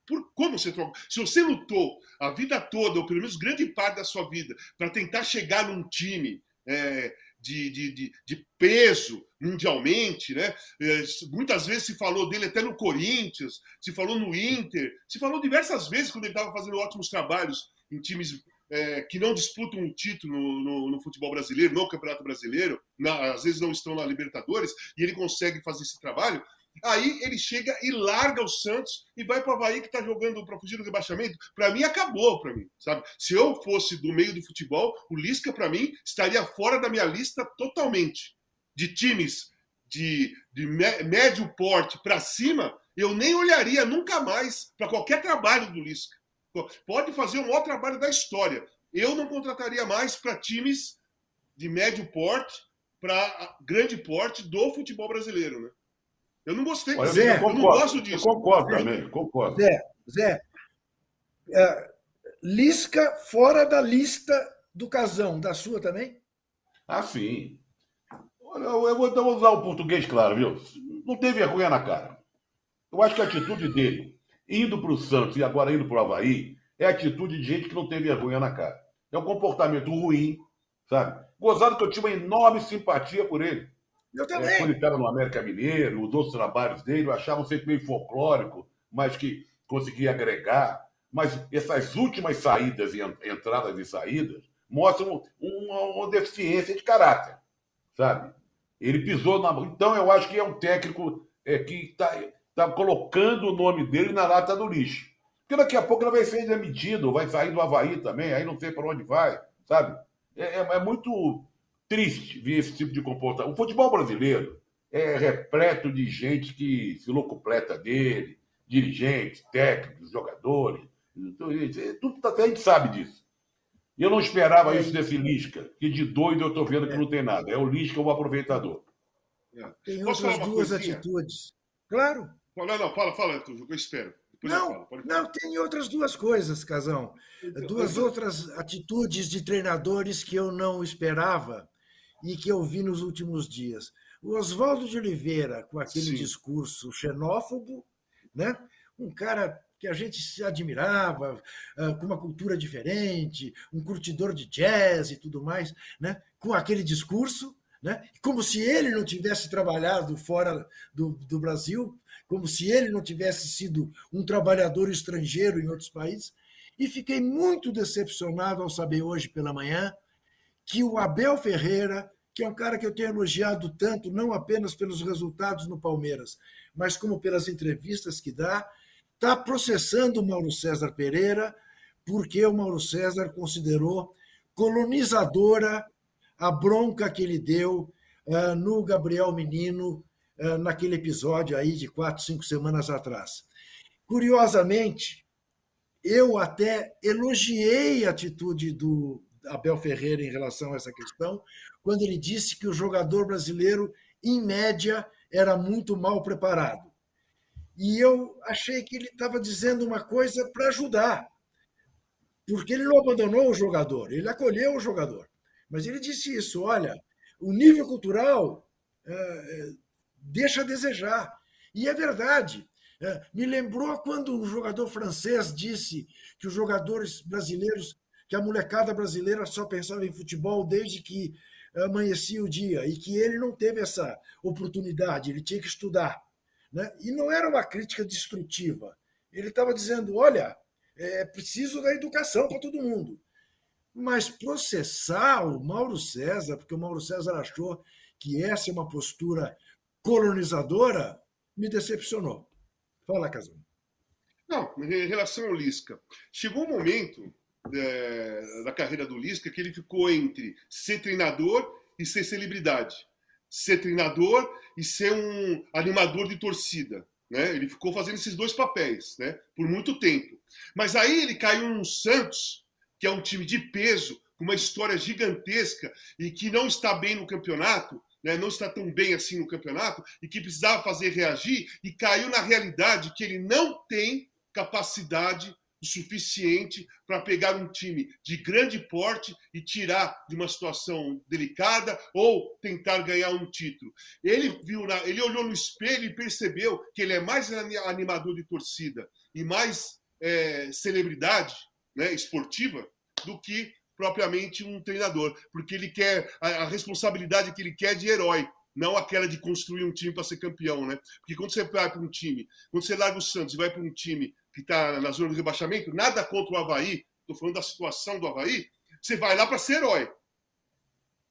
Por, como você troca? Se você lutou a vida toda, ou pelo menos grande parte da sua vida, para tentar chegar num time é, de, de, de, de peso mundialmente, né? É, muitas vezes se falou dele até no Corinthians, se falou no Inter, se falou diversas vezes quando ele estava fazendo ótimos trabalhos em times é, que não disputam o título no, no- no futebol brasileiro, no Campeonato Brasileiro, na- às vezes não estão na Libertadores, e ele consegue fazer esse trabalho. Aí ele chega e larga o Santos e vai para o Havaí que está jogando para fugir do rebaixamento. Para mim, acabou para mim, sabe? Se eu fosse do meio do futebol, o Lisca, para mim, estaria fora da minha lista totalmente. De times de, de mé- médio porte para cima, eu nem olharia nunca mais para qualquer trabalho do Lisca. Pode fazer o maior trabalho da história. Eu não contrataria mais para times de médio porte para grande porte do futebol brasileiro, né? Eu não gostei Olha, disso. Zé, eu eu não concordo, gosto eu disso. concordo também, concordo. Zé, Zé, é, Lisca fora da lista do casão, da sua também? Ah, sim. Olha, eu eu vou, então vou usar o português claro, viu? Não tem vergonha na cara. Eu acho que a atitude dele, indo para o Santos e agora indo para o Havaí, é a atitude de gente que não tem vergonha na cara. É um comportamento ruim, sabe? Gozado que eu tinha uma enorme simpatia por ele. Eu É, também. quando ele estava no América Mineiro, os outros trabalhos dele, eu achava sempre meio folclórico, mas que conseguia agregar. Mas essas últimas saídas e en- entradas e saídas mostram uma, uma deficiência de caráter, sabe? Ele pisou na. Então, eu acho que é um técnico é, que está tá colocando o nome dele na lata do lixo. Porque daqui a pouco ele vai ser demitido, vai sair do Havaí também, aí não sei para onde vai, sabe? É, é- é muito triste ver esse tipo de comportamento. O futebol brasileiro é repleto de gente que se locupleta dele, dirigentes, técnicos, jogadores. Então, Tudo, tá- a gente sabe disso. E eu não esperava É. isso desse Lisca, que de doido eu estou vendo que não tem nada. É o Lisca o aproveitador. Tem Posso outras duas coisinha? atitudes. Claro. Não, não, fala, fala, eu espero. Depois eu Não, falo, não, tem outras duas coisas, Casão. Duas Eu- outras atitudes de treinadores que eu não esperava e que eu vi nos últimos dias. O Oswaldo de Oliveira, com aquele Sim. discurso xenófobo, né? um cara que a gente se admirava, ah, com uma cultura diferente, um curtidor de jazz e tudo mais, né? com aquele discurso, né? como se ele não tivesse trabalhado fora do, do Brasil, como se ele não tivesse sido um trabalhador estrangeiro em outros países. E fiquei muito decepcionado ao saber hoje pela manhã que o Abel Ferreira, que é um cara que eu tenho elogiado tanto, não apenas pelos resultados no Palmeiras, mas como pelas entrevistas que dá, está processando o Mauro César Pereira, porque o Mauro César considerou colonizadora a bronca que ele deu uh, no Gabriel Menino, uh, naquele episódio aí de quatro, cinco semanas atrás. Curiosamente, eu até elogiei a atitude do Abel Ferreira em relação a essa questão, quando ele disse que o jogador brasileiro, em média, era muito mal preparado. E eu achei que ele estava dizendo uma coisa para ajudar, porque ele não abandonou o jogador, ele acolheu o jogador. Mas ele disse isso: olha, o nível cultural é, deixa a desejar. E é verdade. É, me lembrou quando um jogador francês disse que os jogadores brasileiros, que a molecada brasileira só pensava em futebol desde que amanhecia o dia e que ele não teve essa oportunidade, ele tinha que estudar. Né? E não era uma crítica destrutiva. Ele estava dizendo: olha, é preciso da educação para todo mundo. Mas processar o Mauro César, porque o Mauro César achou que essa é uma postura colonizadora, me decepcionou. Fala, Casão. Não, em relação ao Lisca, chegou um momento é, da carreira do Lisca que ele ficou entre ser treinador e ser celebridade. Ser treinador e ser um animador de torcida. Né? Ele ficou fazendo esses dois papéis né? por muito tempo. Mas aí ele caiu no Santos, que é um time de peso, com uma história gigantesca e que não está bem no campeonato, né? não está tão bem assim no campeonato, e que precisava fazer reagir, e caiu na realidade que ele não tem capacidade o suficiente para pegar um time de grande porte e tirar de uma situação delicada ou tentar ganhar um título. Ele viu, na, ele olhou no espelho e percebeu que ele é mais animador de torcida e mais é, celebridade né, esportiva do que propriamente um treinador, porque ele quer a, a responsabilidade que ele quer de herói não aquela de construir um time para ser campeão, né? Porque quando você vai para um time, quando você larga o Santos e vai para um time que está na zona do rebaixamento, nada contra o Havaí, estou falando da situação do Havaí, você vai lá para ser herói.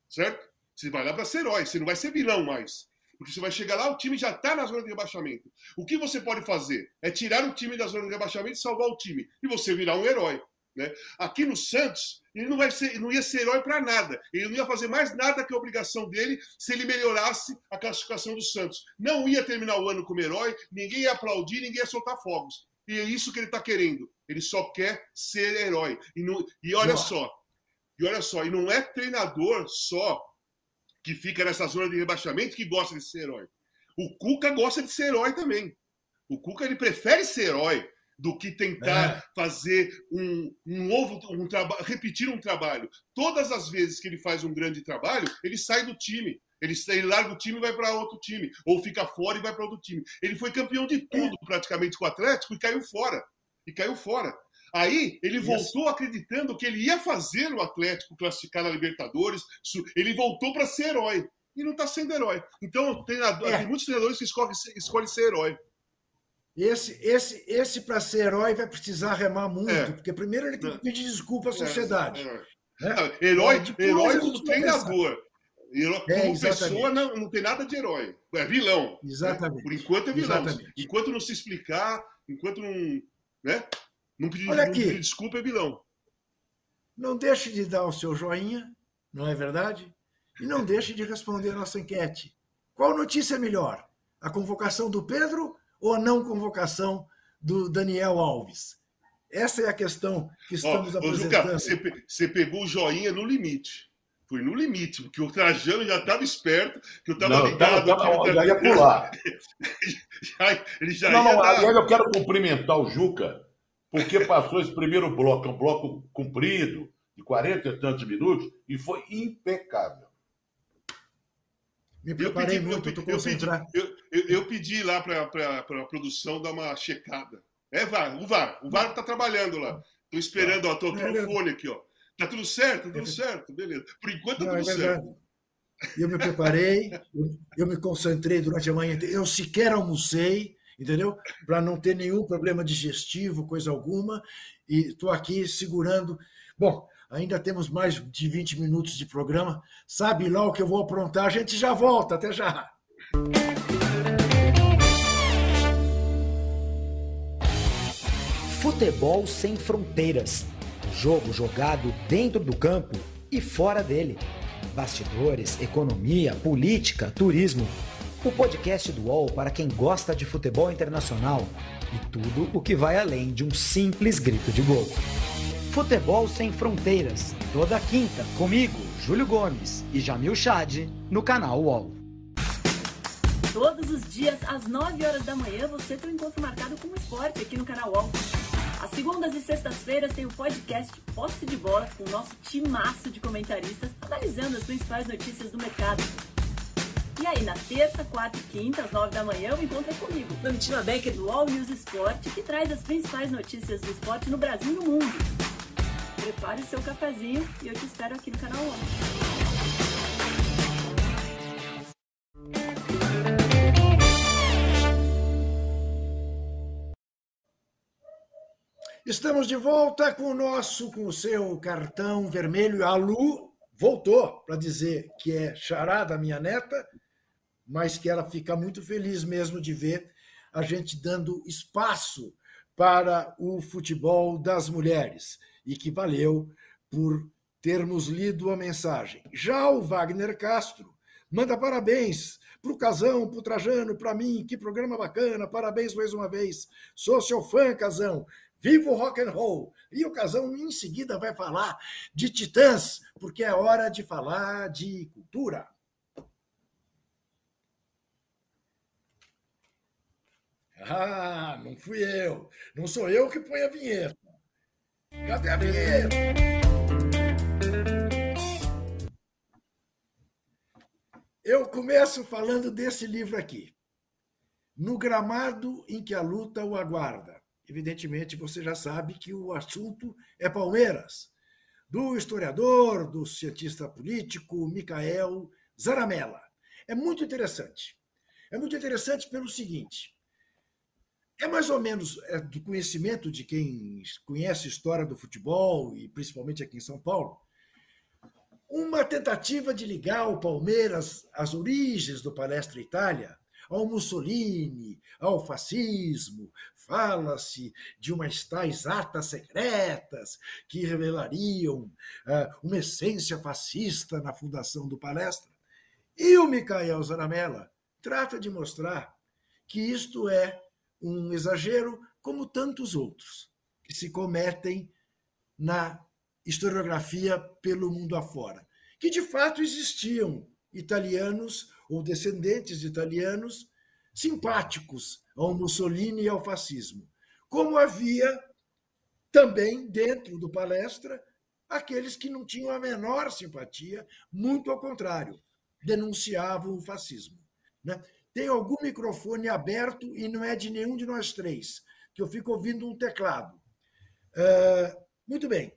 Certo? Você vai lá para ser herói, você não vai ser vilão mais. Porque você vai chegar lá, o time já está na zona de rebaixamento. O que você pode fazer é tirar o time da zona de rebaixamento e salvar o time. E você virar um herói. Né? Aqui no Santos, ele não, vai ser, não ia ser herói para nada. Ele não ia fazer mais nada que a obrigação dele se ele melhorasse a classificação do Santos. Não ia terminar o ano como herói, ninguém ia aplaudir, ninguém ia soltar fogos. E é isso que ele está querendo. Ele só quer ser herói. E, não, e olha só, e olha só, e não é treinador só que fica nessa zona de rebaixamento que gosta de ser herói. O Cuca gosta de ser herói também. O Cuca ele prefere ser herói do que tentar é. fazer um, um novo um trabalho, repetir um trabalho. Todas as vezes que ele faz um grande trabalho, ele sai do time. Ele, ele larga o time e vai para outro time. Ou fica fora e vai para outro time. Ele foi campeão de tudo, é. praticamente, com o Atlético e caiu fora. E caiu fora. Aí ele voltou Isso. acreditando que ele ia fazer o Atlético classificar na Libertadores. Ele voltou para ser herói. E não está sendo herói. Então, treinador, é. tem muitos treinadores que escolhem, escolhem ser herói. Esse, esse, esse para ser herói vai precisar remar muito, é. porque primeiro ele tem que pedir desculpa à é, sociedade. É, né? herói, herói como treinador. Herói, é, como pessoa não, não tem nada de herói. É vilão. Né? Exatamente. Né? Por enquanto é vilão. Exatamente. Enquanto não se explicar, enquanto não. Né? Não pedir, Olha aqui. não pedir desculpa, é vilão. Não deixe de dar o seu joinha, não é verdade? E não deixe de responder a nossa enquete. Qual notícia é melhor? A convocação do Pedro ou a não convocação do Daniel Alves? Essa é a questão que estamos ó, apresentando. Juca, você pegou o joinha no limite. Foi no limite, porque o Trajano já estava esperto, que eu estava ligado. Tava, tava, já ia pular. [LAUGHS] já, ele já não, ia não, dar... eu quero cumprimentar o Juca, porque passou esse primeiro bloco, um bloco comprido, de 40 e tantos minutos, e foi impecável. Me preparei eu pedi, muito, eu, eu, pedi, eu, eu, pedi lá para a produção dar uma checada. É, VAR, o VAR. O VAR está trabalhando lá. Estou esperando, ó, tô, tô no fone aqui, ó. Tá tudo certo? Tudo certo, beleza. Por enquanto tá Não, tudo é certo. Eu me preparei, eu, eu, me concentrei durante a manhã. Eu sequer almocei, entendeu? Para não ter nenhum problema digestivo, coisa alguma. E estou aqui segurando. Bom, Ainda temos mais de 20 minutos de programa. Sabe lá o que eu vou aprontar? A gente já volta. Até já. Futebol sem fronteiras. Jogo jogado dentro do campo e fora dele. Bastidores, economia, política, turismo. O podcast do UOL para quem gosta de futebol internacional e tudo o que vai além de um simples grito de gol. Futebol Sem Fronteiras, toda quinta, comigo, Júlio Gomes e Jamil Chad, no canal UOL. Todos os dias, às 9 horas da manhã, você tem um encontro marcado com o esporte aqui no canal UOL. Às segundas e sextas-feiras tem o podcast Posse de Bola com o nosso timaço de comentaristas analisando as principais notícias do mercado. E aí, na terça, quarta e quinta, às nove da manhã, o encontro é comigo, Domitila Becker, do All News Esporte, que traz as principais notícias do esporte no Brasil e no mundo. Prepare seu cafezinho e eu te espero aqui no canal 11. Estamos de volta com o nosso, com o seu cartão vermelho. A Lu voltou para dizer que é chará da minha neta mas que ela fica muito feliz mesmo de ver a gente dando espaço para o futebol das mulheres e que valeu por termos lido a mensagem. Já o Wagner Castro manda parabéns para o Casão, para o Trajano, para mim, que programa bacana, parabéns mais uma vez. Sou seu fã, Casão. Viva o rock and roll! E o Casão em seguida vai falar de Titãs, porque é hora de falar de cultura. Ah, não fui eu. Não sou eu que põe a vinheta. Cadê a vinheta? Eu começo falando desse livro aqui. No gramado em que a luta o aguarda. Evidentemente, você já sabe que o assunto é Palmeiras, do historiador, do cientista político Micael Zaramella. É muito interessante. É muito interessante pelo seguinte: é mais ou menos é, do conhecimento de quem conhece a história do futebol, e principalmente aqui em São Paulo, uma tentativa de ligar o Palmeiras às origens do Palestra Itália, ao Mussolini, ao fascismo. Fala-se de umas tais atas secretas que revelariam uh, uma essência fascista na fundação do Palestra. E o Micael Zaramella trata de mostrar que isto é um exagero, como tantos outros que se cometem na historiografia pelo mundo afora, que de fato existiam italianos ou descendentes de italianos simpáticos ao Mussolini e ao fascismo, como havia também dentro do palestra aqueles que não tinham a menor simpatia, muito ao contrário, denunciavam o fascismo. Né? Tem algum microfone aberto e não é de nenhum de nós três, que eu fico ouvindo um teclado. Uh, muito bem.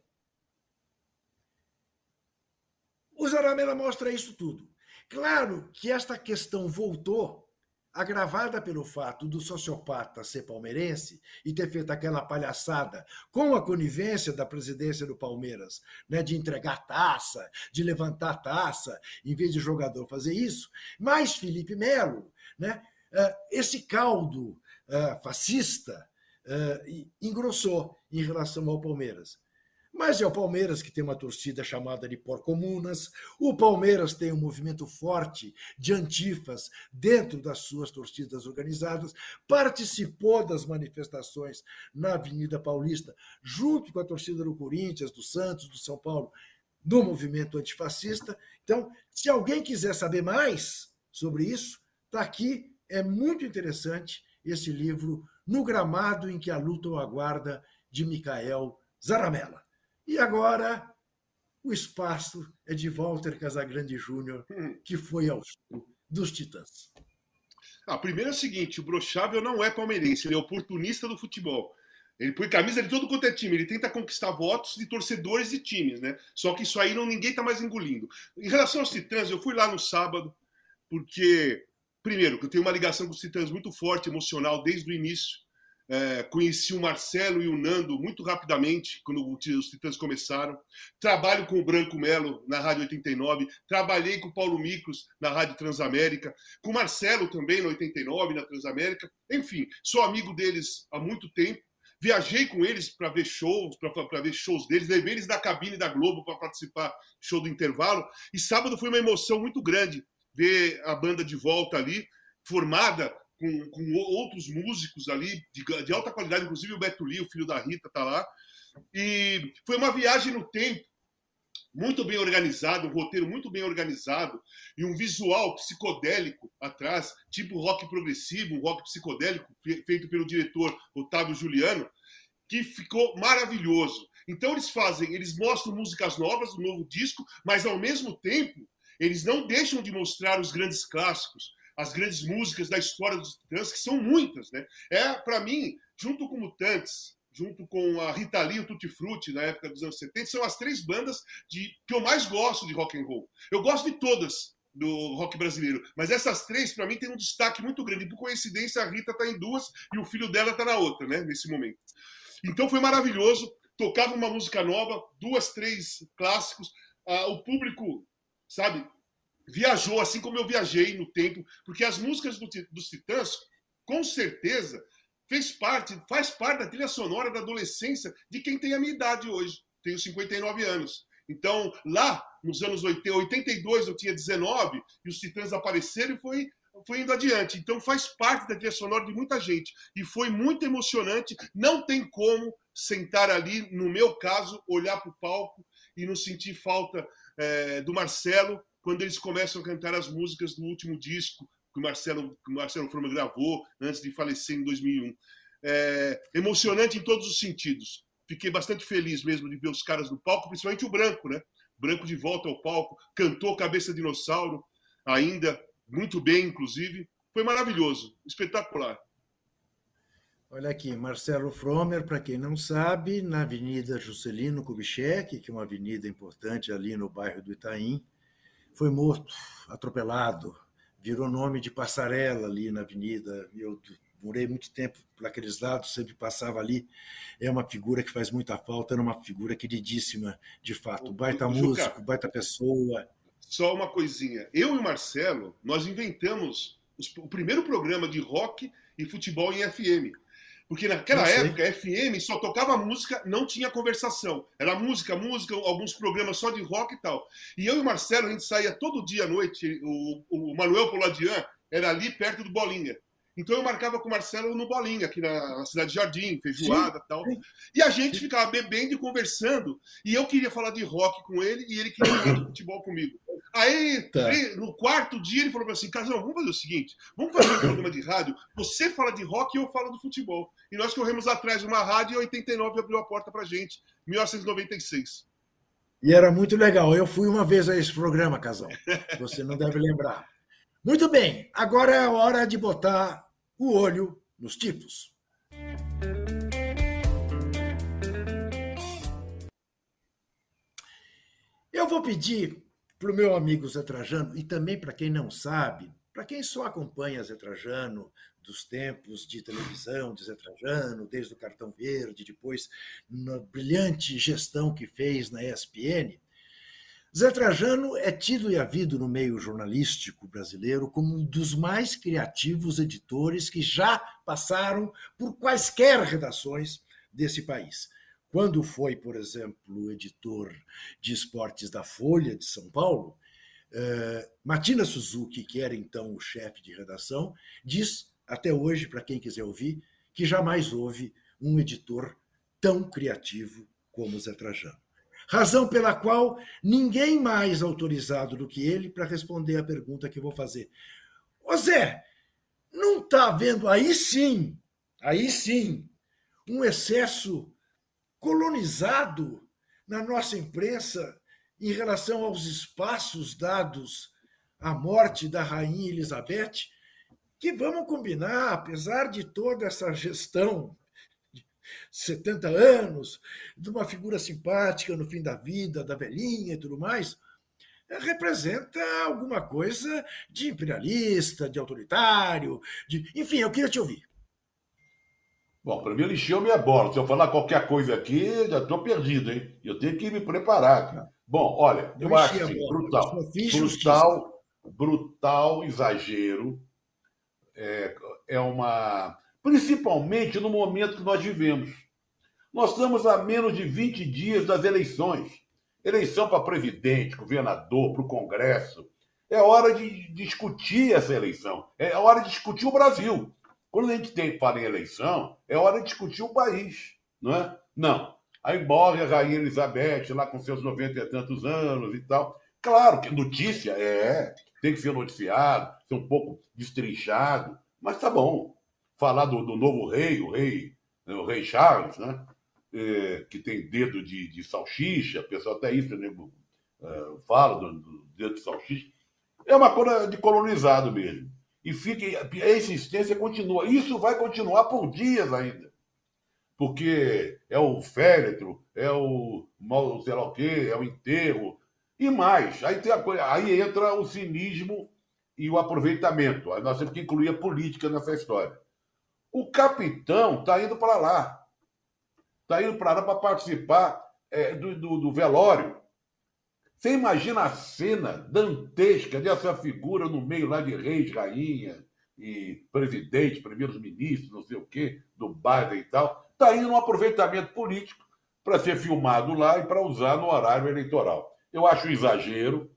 O Zaramella mostra isso tudo. Claro que esta questão voltou agravada pelo fato do sociopata ser palmeirense e ter feito aquela palhaçada com a conivência da presidência do Palmeiras, né, de entregar taça, de levantar taça, em vez de jogador fazer isso, mas Felipe Melo, né, eh, esse caldo eh, fascista eh, engrossou em relação ao Palmeiras. Mas é o Palmeiras que tem uma torcida chamada de Porcomunas. O Palmeiras tem um movimento forte de antifas dentro das suas torcidas organizadas. Participou das manifestações na Avenida Paulista, junto com a torcida do Corinthians, do Santos, do São Paulo, do movimento antifascista. Então, se alguém quiser saber mais sobre isso, está aqui. É muito interessante esse livro, No Gramado em que a Luta o Aguarda, de Micael Zaramella. E agora o espaço é de Walter Casagrande Júnior, hum. que foi ao sul dos Titãs. Ah, primeiro é o seguinte: o Brochável não é palmeirense, ele é oportunista do futebol. Ele põe camisa de todo quanto é time, ele tenta conquistar votos de torcedores de times, né? Só que isso aí não, ninguém tá mais engolindo. Em relação aos Titãs, eu fui lá no sábado, porque, primeiro, que eu tenho uma ligação com os Titãs muito forte, emocional, desde o início. É, conheci o Marcelo e o Nando muito rapidamente, quando os Titãs começaram. Trabalho com o Branco Melo na Rádio 89. Trabalhei com o Paulo Micros na Rádio Transamérica. Com o Marcelo também, na 89, na Transamérica. Enfim, sou amigo deles há muito tempo. Viajei com eles para ver shows, para ver shows deles, levei eles da cabine da Globo para participar do show do intervalo. E sábado foi uma emoção muito grande ver a banda de volta ali, formada com, com outros músicos ali de, de, alta qualidade, inclusive o Beto Lee, o filho da Rita, está lá. E foi uma viagem no tempo, muito bem organizado, um roteiro muito bem organizado e um visual psicodélico atrás, tipo rock progressivo, um rock psicodélico feito pelo diretor Otávio Juliano, que ficou maravilhoso. Então eles fazem, eles mostram músicas novas do novo disco, mas ao mesmo tempo eles não deixam de mostrar os grandes clássicos, as grandes músicas da história dos Titãs, que são muitas, né? É, para mim, junto com Mutantes, junto com a Rita Lee e o Tutti Frutti, na época dos anos 70, são as três bandas de, que eu mais gosto de rock and roll. Eu gosto de todas do rock brasileiro, mas essas três, para mim, têm um destaque muito grande. Por coincidência, a Rita está em duas e o filho dela está na outra, né? Nesse momento. Então foi maravilhoso. Tocava uma música nova, duas, três clássicos. Ah, o público, sabe, viajou, assim como eu viajei no tempo, porque as músicas do, dos Titãs, com certeza, fez parte, faz parte da trilha sonora da adolescência de quem tem a minha idade hoje. Tenho 59 anos. Então, lá nos anos 80, 82 eu tinha 19 e os Titãs apareceram e foi foi indo adiante. Então faz parte da trilha sonora de muita gente e foi muito emocionante. Não tem como sentar ali, no meu caso, olhar para o palco e não sentir falta é, do Marcelo quando eles começam a cantar as músicas do último disco que o Marcelo, que o Marcelo Froma gravou antes de falecer em 2001. É, emocionante em todos os sentidos. Fiquei bastante feliz mesmo de ver os caras no palco, principalmente o Branco, né? Branco de volta ao palco, cantou Cabeça Dinossauro, ainda, muito bem, inclusive. Foi maravilhoso, espetacular. Olha aqui, Marcelo Fromer, para quem não sabe, na Avenida Juscelino Kubitschek, que é uma avenida importante ali no bairro do Itaim, foi morto, atropelado, virou nome de passarela ali na avenida. Eu morei muito tempo por aqueles lados, sempre passava ali. É uma figura que faz muita falta, era uma figura queridíssima, de fato. Baita músico, baita pessoa. Só uma coisinha. Eu e o Marcelo, nós inventamos o primeiro programa de rock e futebol em FM. Porque naquela época, FM só tocava música, não tinha conversação. Era música, música, alguns programas só de rock e tal. E eu e o Marcelo, a gente saía todo dia à noite. O, o Manuel Poladian era ali perto do Bolinha. Então eu marcava com o Marcelo no Bolinha, aqui na, cidade de Jardim, feijoada e tal. E a gente ficava bebendo e conversando. E eu queria falar de rock com ele e ele queria falar de futebol comigo. Aí, tá. no quarto dia, ele falou assim: Casão, vamos fazer o seguinte: vamos fazer um programa de rádio. Você fala de rock e eu falo do futebol. E nós corremos atrás de uma rádio e em 89 abriu a porta pra gente, 1996. E era muito legal. Eu fui uma vez a esse programa, Casão. Você não deve lembrar. Muito bem, agora é a hora de botar o olho nos tipos. Eu vou pedir para o meu amigo Zé Trajano, e também para quem não sabe, para quem só acompanha Zé Trajano dos tempos de televisão de Zé Trajano, desde o Cartão Verde, depois na brilhante gestão que fez na ESPN, Zé Trajano é tido e havido no meio jornalístico brasileiro como um dos mais criativos editores que já passaram por quaisquer redações desse país. Quando foi, por exemplo, editor de esportes da Folha de São Paulo, uh, Matina Suzuki, que era então o chefe de redação, diz até hoje, para quem quiser ouvir, que jamais houve um editor tão criativo como Zé Trajano. Razão pela qual ninguém mais autorizado do que ele para responder a pergunta que eu vou fazer. Ô Zé, não está havendo aí sim, aí sim, um excesso colonizado na nossa imprensa em relação aos espaços dados à morte da rainha Elizabeth, que vamos combinar, apesar de toda essa gestão 70 anos, de uma figura simpática no fim da vida, da velhinha e tudo mais, representa alguma coisa de imperialista, de autoritário, de... enfim, eu queria te ouvir. Bom, para mim ele encheu minha bola. Se eu falar qualquer coisa aqui, já estou perdido, hein? Eu tenho que me preparar. Cara. Bom, olha, eu, eu acho assim, brutal. Brutal, brutal exagero. É, é uma. Principalmente no momento que nós vivemos. Nós estamos a menos de 20 dias das eleições. Eleição para presidente, governador, para o Congresso. É hora de discutir essa eleição. É hora de discutir o Brasil. Quando a gente tem, fala em eleição, é hora de discutir o país, não é? Não. Aí morre a Rainha Elizabeth lá com seus 90 e tantos anos e tal. Claro que notícia é, tem que ser noticiado, ser um pouco destrinchado, mas tá bom. Falar do, do novo rei, o rei, o rei Charles, né? É, que tem dedo de, de salsicha, pessoal até isso né, é, fala do, do dedo de salsicha. É uma coisa de colonizado mesmo. E fica, a existência continua. Isso vai continuar por dias ainda. Porque é o féretro, é o sei lá o quê, é o enterro. E mais, aí, tem a coisa, aí entra o cinismo e o aproveitamento. Aí nós temos que incluir a política nessa história. O capitão está indo para lá. Está indo para lá para participar é, do, do, do velório. Você imagina a cena dantesca dessa figura no meio lá de reis, rainha e presidente, primeiros ministros, não sei o quê, do Biden e tal. Está indo um aproveitamento político para ser filmado lá e para usar no horário eleitoral. Eu acho um exagero,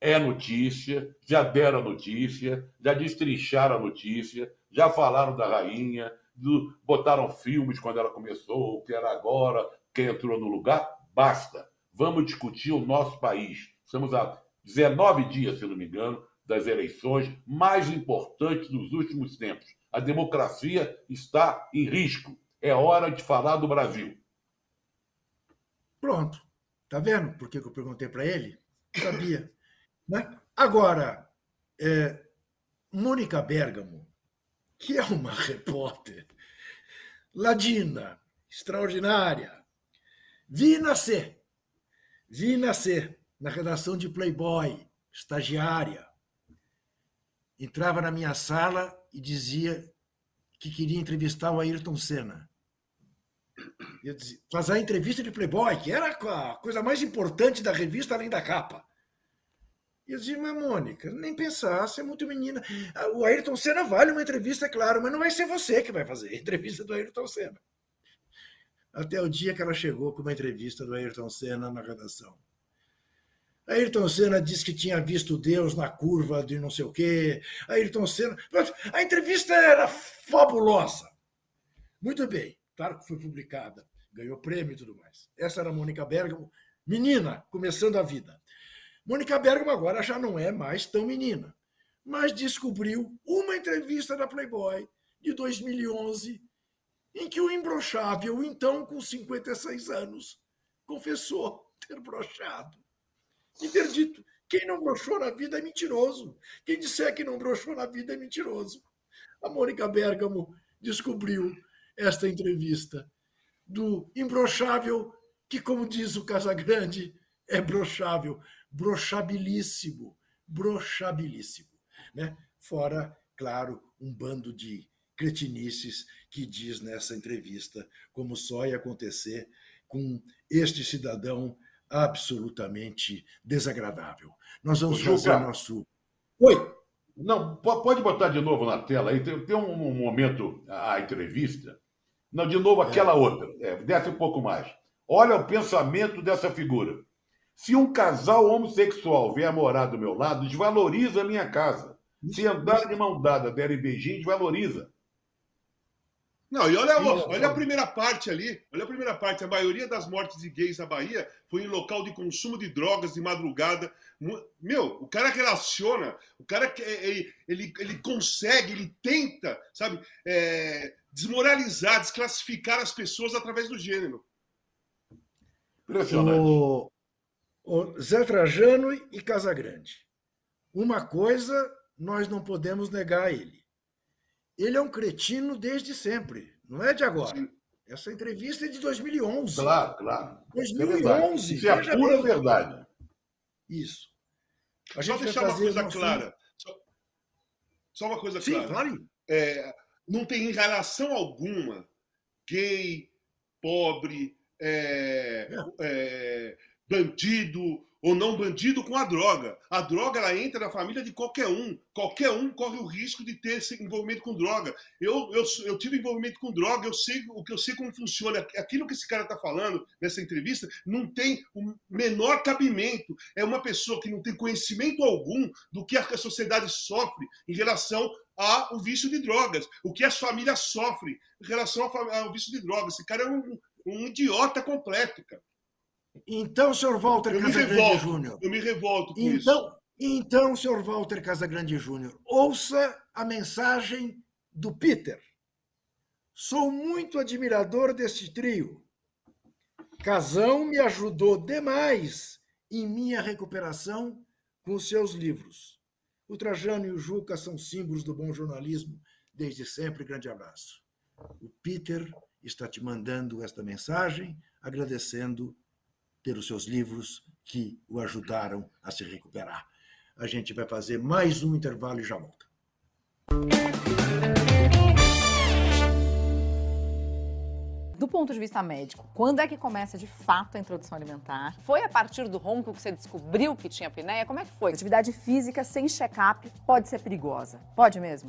é notícia, já deram a notícia, já destrincharam a notícia, já falaram da rainha, do, botaram filmes quando ela começou, o que era agora, quem entrou no lugar, basta. Vamos discutir o nosso país. Estamos há 19 dias, se não me engano, das eleições mais importantes dos últimos tempos. A democracia está em risco. É hora de falar do Brasil. Pronto. Tá vendo por que eu perguntei para ele? Sabia. Né? Agora, é, Mônica Bergamo, que é uma [LAUGHS] repórter ladina, extraordinária, vi nascer Vi nascer na redação de Playboy, estagiária. Entrava na minha sala e dizia que queria entrevistar o Ayrton Senna. Eu dizia, fazer a entrevista de Playboy, que era a coisa mais importante da revista além da capa. E eu dizia, mas Mônica, nem pensar, você é muito menina. O Ayrton Senna vale uma entrevista, é claro, mas não vai ser você que vai fazer a entrevista do Ayrton Senna até o dia que ela chegou com uma entrevista do Ayrton Senna na redação. Ayrton Senna disse que tinha visto Deus na curva de não sei o quê. Ayrton Senna. A entrevista era fabulosa. Muito bem, claro que foi publicada, ganhou prêmio e tudo mais. Essa era a Mônica Bergamo, menina, começando a vida. Mônica Bergamo agora já não é mais tão menina, mas descobriu uma entrevista da Playboy de 2011 em que o imbrochável, então com 56 anos, confessou ter brochado e ter dito: quem não brochou na vida é mentiroso. Quem disser que não brochou na vida é mentiroso. A Mônica Bergamo descobriu esta entrevista do imbrochável, que, como diz o Casagrande, é brochável, brochabilíssimo, brochabilíssimo. Né? Fora, claro, um bando de cretinices que diz nessa entrevista como só ia acontecer com este cidadão absolutamente desagradável. Nós vamos fazer nosso. Oi! Não, pode botar de novo na tela aí. Tem, tem um momento, a entrevista. Não, de novo aquela é. outra. É, desce um pouco mais. Olha o pensamento dessa figura. Se um casal homossexual vier morar do meu lado, desvaloriza a minha casa. Se andar de mão dada, derem beijinho, desvaloriza. Não, e olha, olha a primeira parte ali, olha a primeira parte. A maioria das mortes de gays na Bahia foi em local de consumo de drogas de madrugada. Meu, o cara relaciona, o cara ele, ele, ele consegue, ele tenta, sabe, é, desmoralizar, desclassificar as pessoas através do gênero. O, o Zé Trajano e Casagrande. Uma coisa nós não podemos negar a ele ele é um cretino desde sempre, não é de agora. Sim. Essa entrevista é de 2011. Claro, claro. 2011. Isso é a pura verdade. Isso. A só deixar uma coisa clara. Só, só, uma coisa Sim, clara. Sim, É, não tem relação alguma gay, pobre, é, é, bandido, ou não bandido com a droga. A droga ela entra na família de qualquer um. Qualquer um corre o risco de ter esse envolvimento com droga. Eu, eu, eu tive envolvimento com droga, eu sei o que eu sei como funciona. Aquilo que esse cara está falando nessa entrevista não tem o menor cabimento. É uma pessoa que não tem conhecimento algum do que a sociedade sofre em relação ao vício de drogas, o que as famílias sofrem em relação ao vício de drogas. Esse cara é um, um idiota completo, cara. Então, senhor Walter eu Casagrande Júnior. Eu me revolto com então, isso. Então, senhor Walter Casagrande Júnior, ouça a mensagem do Peter. Sou muito admirador deste trio. Casão me ajudou demais em minha recuperação com seus livros. O Trajano e o Juca são símbolos do bom jornalismo desde sempre. Grande abraço. O Peter está te mandando esta mensagem, agradecendo pelos seus livros que o ajudaram a se recuperar. A gente vai fazer mais um intervalo e já volta. Do ponto de vista médico, quando é que começa de fato a introdução alimentar? Foi a partir do ronco que você descobriu que tinha apneia? Como é que foi? Atividade física sem check-up pode ser perigosa. Pode mesmo?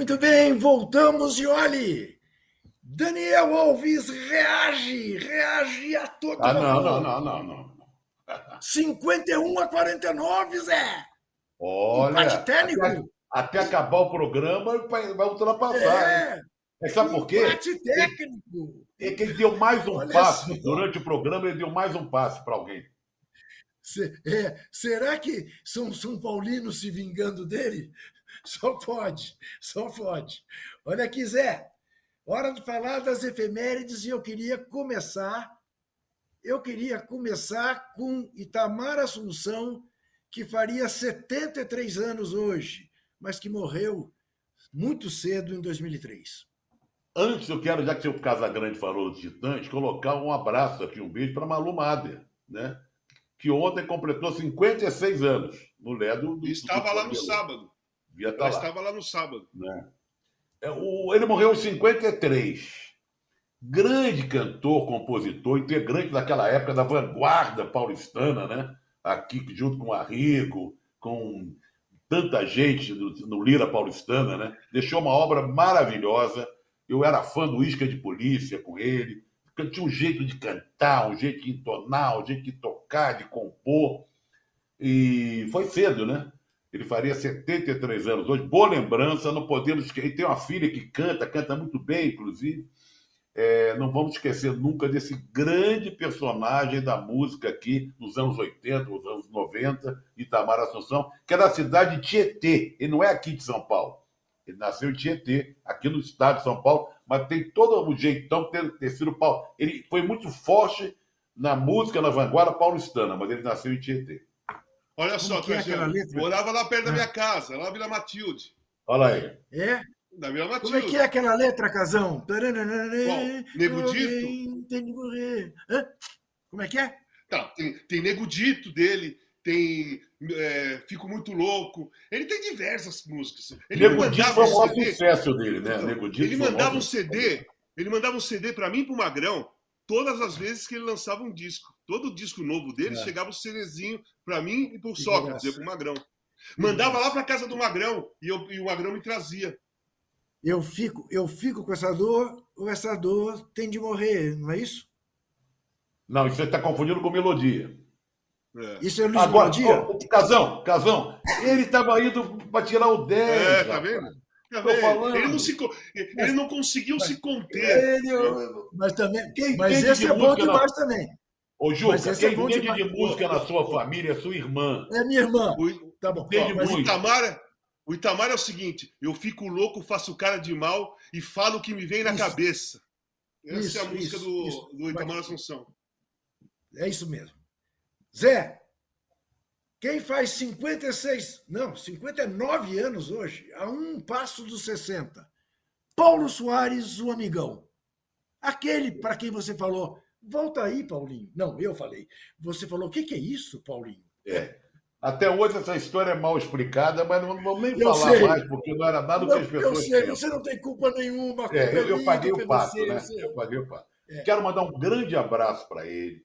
Muito bem, voltamos e olhe! Daniel Alves reage, reage a todo Ah, não, não, não, não, não. 51 a 49, Zé! Olha, Empate técnico. Até, até, acabar o programa vai, vai ultrapassar. É, é sabe por quê? Empate técnico. É que ele deu mais um Olha passe só. durante o programa, ele deu mais um passe para alguém. É, será que são São Paulinos se vingando dele? [LAUGHS] Só pode, só pode. Olha aqui, Zé, hora de falar das efemérides e eu queria começar, eu queria começar com Itamar Assunção, que faria 73 anos hoje, mas que morreu muito cedo em 2003. Antes, eu quero, já que o Casagrande falou dos Titãs, colocar um abraço aqui, um beijo para Malu Mader, né? que ontem completou 56 anos, mulher do. do Estava do lá no sábado. Devia Ela estava lá no sábado. Né? É, o, ele morreu em 53. Grande cantor, compositor, integrante daquela época da vanguarda paulistana, né? Aqui junto com Arrigo, com tanta gente no, no Lira Paulistana, né? Deixou uma obra maravilhosa. Eu era fã do Isca de Polícia com ele. Tinha um jeito de cantar, um jeito de entonar, um jeito de tocar, de compor. E foi cedo, né? Ele faria 73 anos hoje. Boa lembrança, não podemos esquecer. Ele tem uma filha que canta, canta muito bem, inclusive. É, não vamos esquecer nunca desse grande personagem da música aqui nos anos 80, nos anos 90, Itamar Assunção, que é da cidade de Tietê. Ele não é aqui de São Paulo. Ele nasceu em Tietê, aqui no estado de São Paulo, mas tem todo o jeitão de ter, ter sido Paulo. Ele foi muito forte na música, na vanguarda paulistana, mas ele nasceu em Tietê. Olha Como só, é morava lá perto da minha casa, lá na Vila Matilde. Olha aí. É? Da Vila Matilde. Como é que é aquela letra, Casão? Qual? Nego Dito? Tem de morrer. Hã? Como é que é? Tá, tem, tem Nego Dito dele, tem é, Fico Muito Louco. Ele tem diversas músicas. Ele Nego Dito foi o maior sucesso dele, né? Nego Dito ele mandava um CD, ele mandava um CD para mim e pro Magrão todas as vezes que ele lançava um disco. Todo disco novo dele é. chegava o CDzinho para mim e para o Sócrates, para o Magrão. Mandava lá para casa do Magrão e, eu, e o Magrão me trazia. Eu fico, eu fico com essa dor, ou essa dor tem de morrer, não é isso? Não, isso você está confundindo com melodia. É. Isso é Luiz Agora, Melodia? Oh, Casão, Casão, ele estava indo para tirar o 10. É, tá vendo? Tá vendo? Ele, não se, ele não conseguiu mas, se conter. Ele, mas também. Quem mas esse é bom demais também. Ô, Juca, quem é entende de música na sua família é sua irmã. É minha irmã. O, tá bom. Ó, mas o Itamar, o Itamar é o seguinte: eu fico louco, faço cara de mal e falo o que me vem na isso. cabeça. Essa isso, é a música isso, do, isso. do Itamar Assunção. É isso mesmo. Zé, quem faz 56, não, 59 anos hoje, a um passo dos 60? Paulo Soares, o amigão. Aquele para quem você falou, volta aí, Paulinho. Não, eu falei. Você falou, o que, que é isso, Paulinho? É. Até hoje essa história é mal explicada, mas não vamos nem eu falar sei. mais, porque não era nada do que as pessoas. Eu sei, você não tem culpa nenhuma. Culpa é, eu, eu paguei o pato, né? Eu paguei o pato. É. Quero mandar um grande abraço para ele.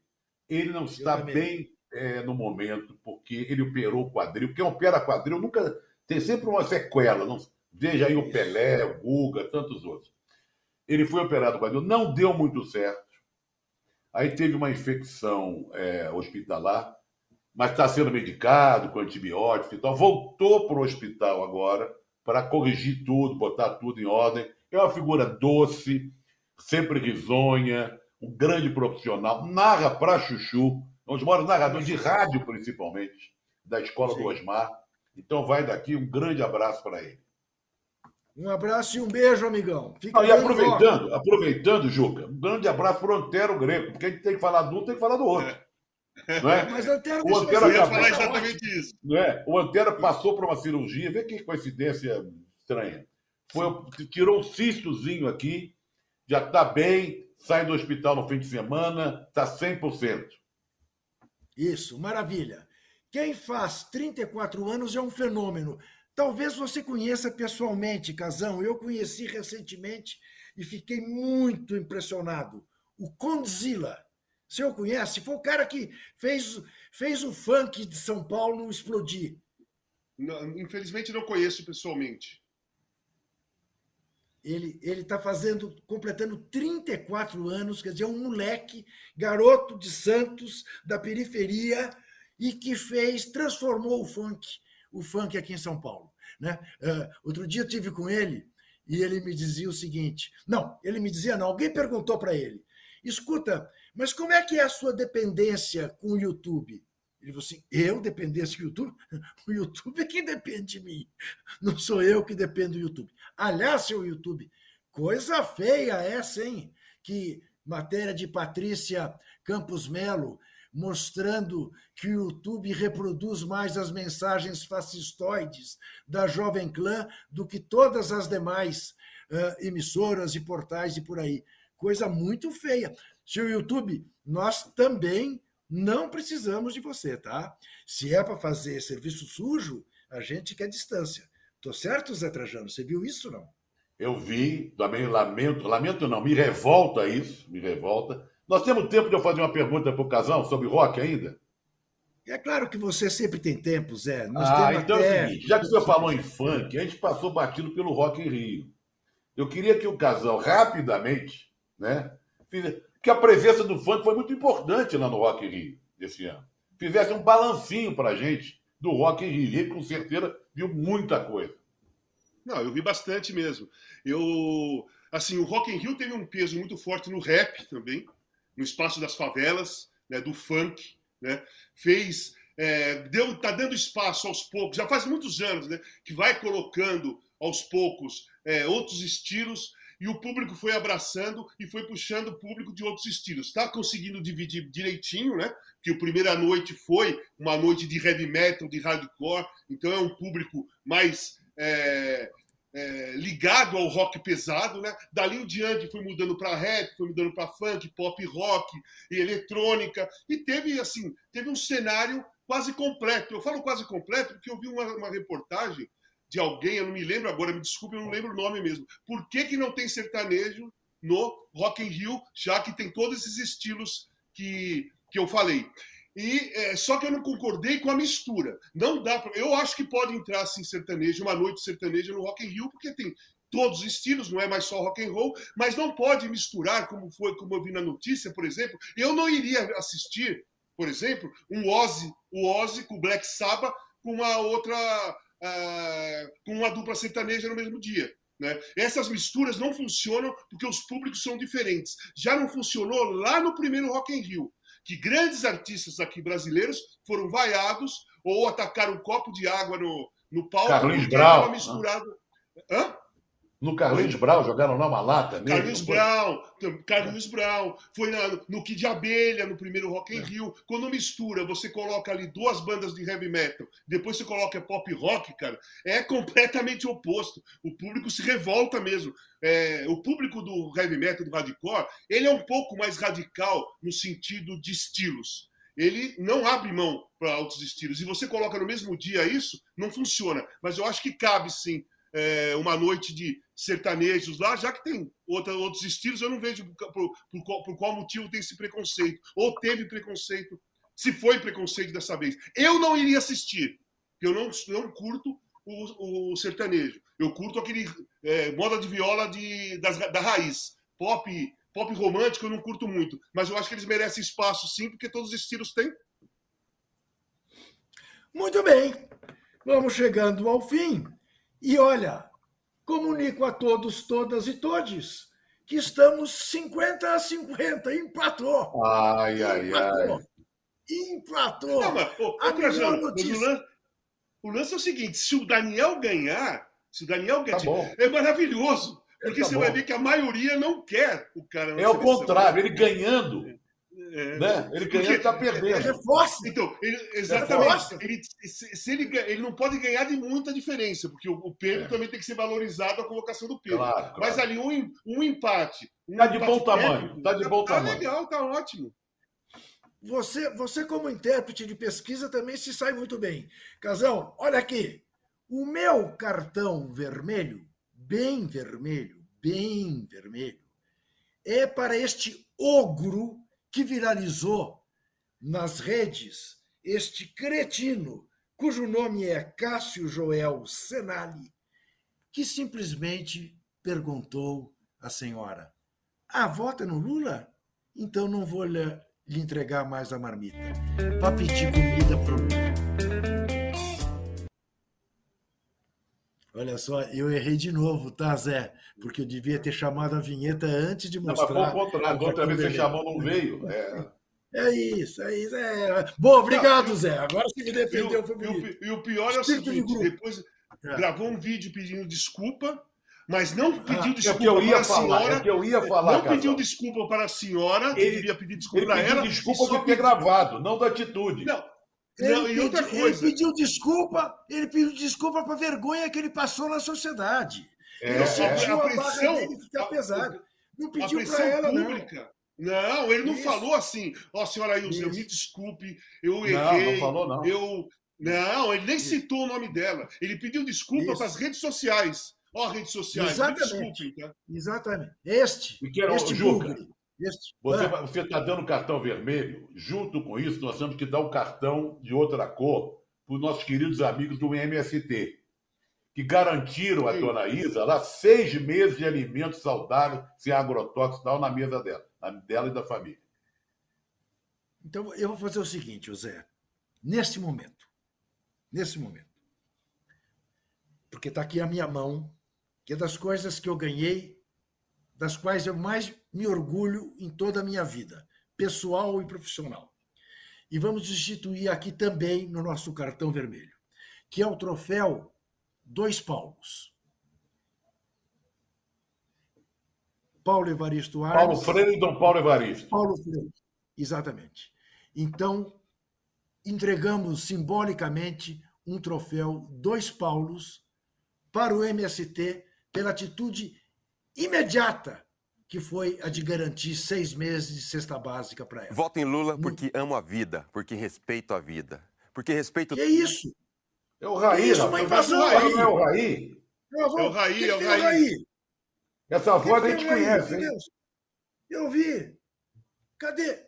Ele não está bem é, no momento, porque ele operou o quadril. Quem opera quadril nunca tem sempre uma sequela. Não, veja aí o Pelé, o Guga, tantos outros. Ele foi operado o quadril, não deu muito certo. Aí teve uma infecção é, hospitalar, mas está sendo medicado com antibióticos e tal. Voltou para o hospital agora para corrigir tudo, botar tudo em ordem. É uma figura doce, sempre risonha, um grande profissional, narra para Chuchu, mora um narrador de rádio, principalmente, da escola Sim. do Osmar. Então vai daqui um grande abraço para ele. Um abraço e um beijo, amigão. Fica ah, e aproveitando, aproveitando, Juca, um grande abraço para o Antero Greco, porque a gente tem que falar do um, tem que falar do outro. É. Não é? [LAUGHS] Mas Antero, o Antero acabou, falar exatamente isso. Não é? O Antero passou por uma cirurgia, vê que coincidência estranha. Foi, tirou um cistozinho aqui, já está bem, sai do hospital no fim de semana, está 100%. Isso, maravilha. Quem faz 34 anos é um fenômeno. Talvez você conheça pessoalmente, Casão. Eu conheci recentemente e fiquei muito impressionado. O Condzilla. Você o conhece? Foi o cara que fez, fez o funk de São Paulo explodir. Não, infelizmente não conheço pessoalmente. Ele está fazendo, completando 34 anos, quer dizer, é um moleque, garoto de Santos, da periferia, e que fez, transformou o funk, o funk aqui em São Paulo. Né? Uh, outro dia eu tive com ele e ele me dizia o seguinte: não, ele me dizia, não, alguém perguntou para ele, escuta, mas como é que é a sua dependência com o YouTube? Ele falou assim: eu dependência do YouTube? [LAUGHS] O YouTube é quem depende de mim. Não sou eu que dependo do YouTube. Aliás, seu YouTube, coisa feia essa, hein? Que matéria de Patrícia Campos Melo mostrando que o YouTube reproduz mais as mensagens fascistoides da Jovem Clã do que todas as demais uh, emissoras e portais e por aí. Coisa muito feia. Seu YouTube, nós também não precisamos de você, tá? Se é para fazer serviço sujo, a gente quer distância. Tô certo, Zé Trajano? Você viu isso não? Eu vi, também lamento, lamento não, me revolta isso, me revolta. Nós temos tempo de eu fazer uma pergunta para o casal sobre rock ainda? É claro que você sempre tem tempo, Zé. Nós ah, então até... é o seguinte, já que você falou em funk, a gente passou batido pelo Rock em Rio. Eu queria que o casal, rapidamente, né, que a presença do funk foi muito importante lá no Rock in Rio esse ano. Fizesse um balancinho para a gente do Rock in Rio. E com certeza viu muita coisa. Não, eu vi bastante mesmo. Eu, assim, o Rock in Rio teve um peso muito forte no rap também, no espaço das favelas, né, do funk, né? Fez é, deu, tá dando espaço aos poucos, já faz muitos anos, né, que vai colocando aos poucos é, outros estilos e o público foi abraçando e foi puxando o público de outros estilos. Está conseguindo dividir direitinho, né? Que a primeira noite foi uma noite de heavy metal, de hardcore, então é um público mais é, é, ligado ao rock pesado, né? Dali em diante foi mudando para rap, foi mudando para funk, pop rock e eletrônica e teve assim, teve um cenário quase completo. Eu falo quase completo porque eu vi uma, uma reportagem de alguém, eu não me lembro agora, me desculpe, eu não lembro o nome mesmo. Por que, que não tem sertanejo no Rock in Rio, já que tem todos esses estilos que, que eu falei? E é, só que eu não concordei com a mistura. Não dá pra, Eu acho que pode entrar assim sertanejo, uma noite sertaneja no Rock in Rio, porque tem todos os estilos, não é mais só rock and roll, mas não pode misturar como foi, como eu vi na notícia, por exemplo. Eu não iria assistir por exemplo, um Ozzy, o Ozzy com o Black Sabbath com uma outra, uh, com uma dupla sertaneja no mesmo dia. Né? Essas misturas não funcionam porque os públicos são diferentes. Já não funcionou lá no primeiro Rock in Rio, que grandes artistas aqui brasileiros foram vaiados ou atacaram um copo de água no, no palco Carlinhos Brau. misturado. Hã? No Carlinhos Brown, jogaram lá uma lata mesmo. Carlinhos Brown, Carlinhos Brown. Foi na, no Kid de Abelha, no primeiro Rock in é. Rio. Quando mistura, você coloca ali duas bandas de heavy metal, depois você coloca pop rock, cara, é completamente oposto. O público se revolta mesmo. É, o público do heavy metal, do hardcore, ele é um pouco mais radical no sentido de estilos ele não abre mão para outros estilos. E você coloca no mesmo dia isso, não funciona. Mas eu acho que cabe sim é, uma noite de sertanejos lá, já que tem outra, outros estilos, eu não vejo por, por, qual, por qual motivo tem esse preconceito. Ou teve preconceito, se foi preconceito dessa vez. Eu não iria assistir, eu não, não curto o, o sertanejo. Eu curto aquele é, moda de viola de, das, da raiz. Pop, pop romântico eu não curto muito, mas eu acho que eles merecem espaço sim, porque todos os estilos têm. Muito bem, vamos chegando ao fim. E olha, comunico a todos, todas e todes que estamos 50 a 50. Empatou. Ai, ai, Empatou. ai. Empatou. Não, mas, ô, a melhor notícia... o, lance, o lance é o seguinte: se o Daniel ganhar, se o Daniel ganhar, tá é maravilhoso. Porque tá você bom. vai ver que a maioria não quer o cara. É o contrário, ele ganhando é. Né? Ele ganha está perdendo. É reforça. Então, ele, exatamente. Ele, se, se ele, ele não pode ganhar de muita diferença, porque o, o Pedro é. também tem que ser valorizado a colocação do Pedro. Claro, claro. Mas ali um, um empate. Está um de bom tamanho. Está de bom tá, tamanho. Tá legal, está ótimo. Você, você, como intérprete de pesquisa, também se sai muito bem. Casão, olha aqui. O meu cartão vermelho, bem vermelho, bem vermelho, é para este ogro que viralizou nas redes este cretino, cujo nome é Cássio Joel Senali, que simplesmente perguntou à senhora: Ah, vota no Lula? Então não vou lhe, lhe entregar mais a marmita. Vá pedir comida para o Olha só, eu errei de novo, tá, Zé? Porque eu devia ter chamado a vinheta antes de mostrar. Não, mas foi o contrário, outra vez você chamou, não veio. É. É isso, é isso. É... Bom, obrigado, Zé. Agora você me defendeu, foi bonito. E o, pior é o seguinte, depois é. gravou um vídeo pedindo desculpa, mas não ah, pediu ah, desculpa é eu ia para a falar, senhora. É que eu ia falar, não pediu desculpa para a senhora, ele devia pedir desculpa para ela. desculpa de ter gravado, não da atitude. Não, ele, pediu, ele pediu desculpa, ele pediu desculpa para a vergonha que ele passou na sociedade. É, ele sentiu a, a pressão, dele ficar pesada. Não pediu para ela, pública. não. Não, ele não Isso. falou assim, ó, oh, senhora Ilza, me desculpe, eu errei. Não, não falou, não. Eu... Não, ele nem Isso. citou o nome dela. Ele pediu desculpa para as redes sociais. Ó, redes sociais, Exatamente. me desculpem, tá? Exatamente. Este, este Juca, você está dando cartão vermelho, junto com isso, nós temos que dar um cartão de outra cor para os nossos queridos amigos do MST, que garantiram a dona Isa lá seis meses de alimentos saudáveis, sem agrotóxicos, na mesa dela, dela e da família. Então, eu vou fazer o seguinte, José. Neste momento, nesse momento, porque está aqui a minha mão, que é das coisas que eu ganhei, das quais eu mais me orgulho em toda a minha vida, pessoal e profissional. E vamos instituir aqui também no nosso cartão vermelho, que é o troféu Dois Paulos. Paulo Evaristo Arnes. Paulo Freire e Dom Paulo Evaristo. Paulo Freire, exatamente. Então, entregamos simbolicamente um troféu Dois Paulos para o MST pela atitude imediata que foi a de garantir seis meses de cesta básica para ela. Voto em Lula porque amo a vida, porque respeito a vida. Porque respeito. Que é isso? É o Raí, isso, uma invasão. Raí. Não é o Raí? É o Raí, é o Raí. Raí? Essa voz a gente conhece, hein? Eu vi. Cadê?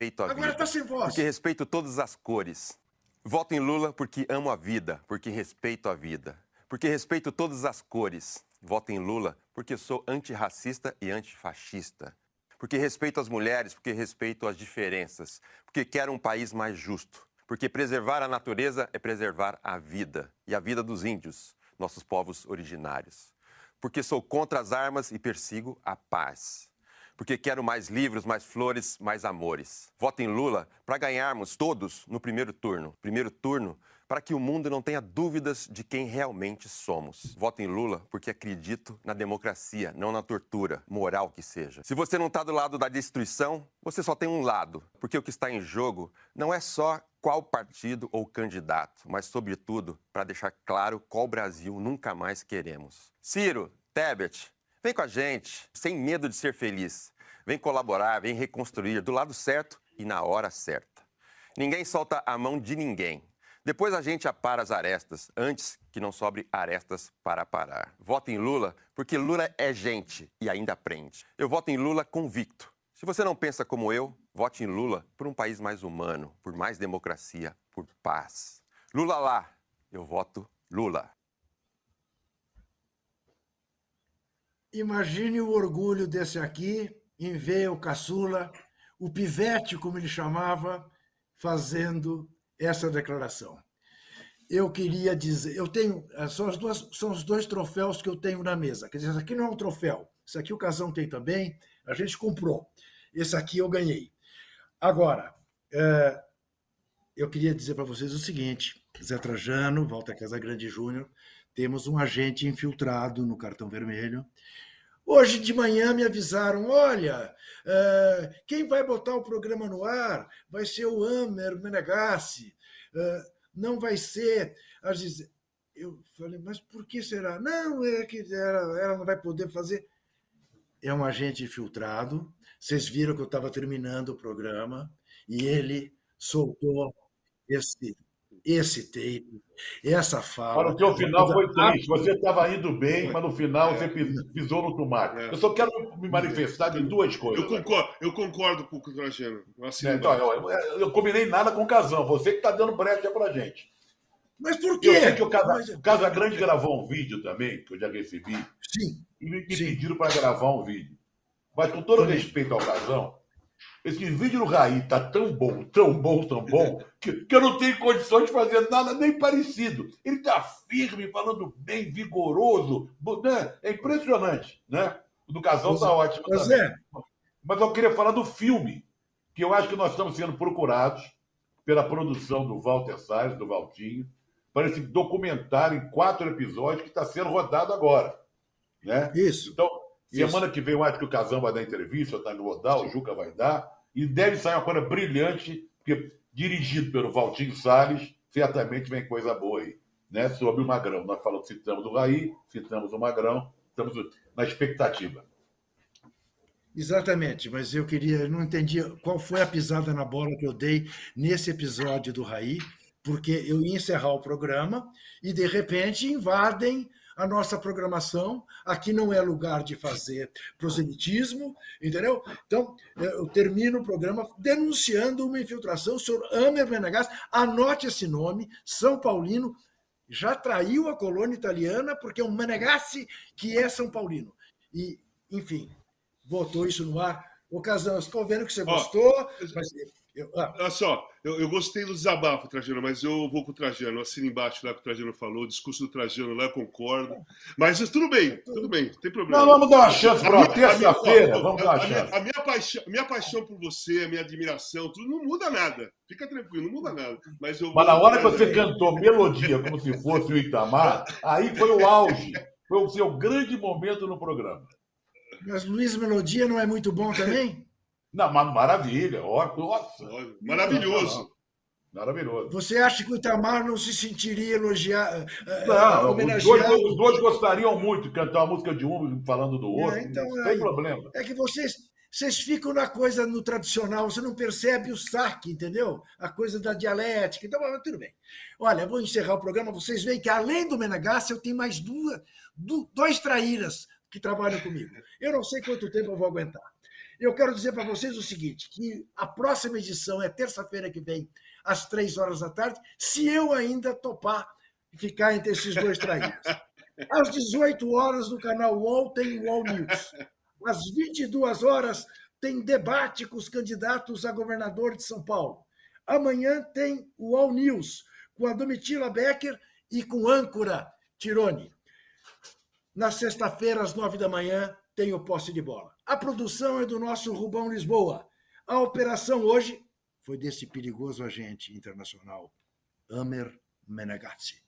Respeito a Agora vida, tá sem voz. Porque respeito todas as cores. Voto em Lula porque amo a vida, porque respeito a vida. Porque respeito todas as cores. Voto em Lula porque sou antirracista e antifascista. porque respeito as mulheres, porque respeito as diferenças, porque quero um país mais justo, porque preservar a natureza é preservar a vida e a vida dos índios, nossos povos originários. Porque sou contra as armas e persigo a paz. Porque quero mais livros, mais flores, mais amores. Voto em Lula para ganharmos todos no primeiro turno. Primeiro turno para que o mundo não tenha dúvidas de quem realmente somos. Voto em Lula porque acredito na democracia, não na tortura, moral que seja. Se você não está do lado da destruição, você só tem um lado, porque o que está em jogo não é só qual partido ou candidato, mas, sobretudo, para deixar claro qual Brasil nunca mais queremos. Ciro, Tebet, vem com a gente, sem medo de ser feliz. Vem colaborar, vem reconstruir do lado certo e na hora certa. Ninguém solta a mão de ninguém. Depois a gente apara as arestas, antes que não sobre arestas para parar. Voto em Lula porque Lula é gente e ainda aprende. Eu voto em Lula convicto. Se você não pensa como eu, vote em Lula por um país mais humano, por mais democracia, por paz. Lula lá, eu voto Lula. Imagine o orgulho desse aqui em ver o caçula, o pivete, como ele chamava, fazendo essa declaração. Eu queria dizer, eu tenho, eh, são, as duas, são os dois troféus que eu tenho na mesa. Quer dizer, isso aqui não é um troféu, isso aqui o Casão tem também, a gente comprou. Esse aqui eu ganhei. Agora, é, eu queria dizer para vocês o seguinte: Zé Trajano, Walter Casagrande Júnior, temos um agente infiltrado no cartão vermelho. Hoje de manhã me avisaram: olha, uh, quem vai botar o programa no ar vai ser o Amer Menegassi, uh, não vai ser. Eu falei, mas por que será? Não, é que ela, ela não vai poder fazer. É um agente infiltrado. Vocês viram que eu estava terminando o programa e ele soltou esse esse tape, essa fala. Para o teu final foi triste. Você estava indo bem, mas no final você pisou no tomate. Eu só quero me manifestar de duas coisas. Eu concordo, eu concordo com o Trajano. Assim, é, então, eu, eu, eu, combinei nada com o Casão. Você que está dando brecha para gente. Mas por quê? Eu sei que o Casa, o Casa Grande gravou um vídeo também, que eu já recebi. Sim. E me, me pediram para gravar um vídeo. Mas com todo respeito ao Casão, esse vídeo do Raí tá tão bom, tão bom, tão bom, que, que eu não tenho condições de fazer nada nem parecido. Ele tá firme, falando bem, vigoroso. Né? É impressionante, né? O do casal tá ótimo pois também. É. Mas eu queria falar do filme, que eu acho que nós estamos sendo procurados pela produção do Walter Salles, do Valtinho, para esse documentário em quatro episódios que está sendo rodado agora. Né? Isso. Então, Semana que vem eu acho que o Casão vai dar entrevista, o Otávio Rodal, o Juca vai dar. E deve sair uma coisa brilhante, porque dirigido pelo Valtinho Salles, certamente vem coisa boa aí. Né? Sobre o Magrão. Nós falamos, citamos o Raí, citamos o Magrão, estamos na expectativa. Exatamente, mas eu queria, não entendi qual foi a pisada na bola que eu dei nesse episódio do Raí, porque eu ia encerrar o programa e de repente invadem a nossa programação. Aqui não é lugar de fazer proselitismo, entendeu? Então, eu termino o programa denunciando uma infiltração. O senhor Amer Menegas, anote esse nome, São Paulino, já traiu a colônia italiana porque é um Menegassi que é São Paulino. E, enfim, botou isso no ar. Ô, Casão, estou vendo que você gostou, oh, mas eu, ah. Olha só, eu, eu, gostei do desabafo, Trajano, mas eu vou com o Trajano. Assino embaixo lá que o Trajano falou, o discurso do Trajano lá, eu concordo. Mas tudo bem, tudo bem, não tem problema. Não, vamos dar uma chance para terça-feira, vamos dar uma chance. Minha, a minha, paixão, minha paixão por você, a minha admiração, tudo não muda nada. Fica tranquilo, não muda nada. Mas, eu mas na hora que você cantou melodia como se fosse o Itamar, aí foi o auge. Foi o seu grande momento no programa. Mas Luiz Melodia não é muito bom também? Não, maravilha. Nossa. Maravilhoso. Maravilhoso. Você acha que o Itamar não se sentiria elogiar, eh, não, homenageado? Os dois, os dois, gostariam muito de cantar a música de um falando do outro. É, então, não tem problema. É que vocês, vocês ficam na coisa no tradicional, você não percebe o saque, entendeu? A coisa da dialética. Então, tudo bem. Olha, vou encerrar o programa. Vocês veem que, além do Menegassi, eu tenho mais duas, dois traíras que trabalham comigo. Eu não sei quanto tempo eu vou aguentar. Eu quero dizer para vocês o seguinte: que a próxima edição é terça-feira que vem, às três horas da tarde, se eu ainda topar ficar entre esses dois traídos. [LAUGHS] Às 18 horas, no canal UOL, tem o UOL News. Às 22 horas, tem debate com os candidatos a governador de São Paulo. Amanhã tem o All News com a Domitila Becker e com âncora Tirone. Na sexta-feira, às nove da manhã, tem o posse de bola. A produção é do nosso Rubão Lisboa. A operação hoje foi desse perigoso agente internacional, Amer Menegazzi,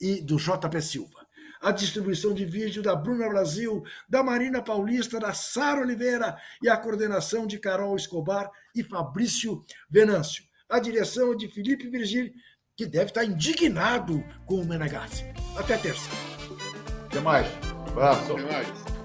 e do JP Silva. A distribuição de vídeo da Bruna Brasil, da Marina Paulista, da Sara Oliveira e a coordenação de Carol Escobar e Fabrício Venâncio. A direção é de Felipe Virgílio, que deve estar indignado com o Menegazzi. Até terça. Até mais. Abraço. Até mais.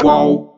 Qual?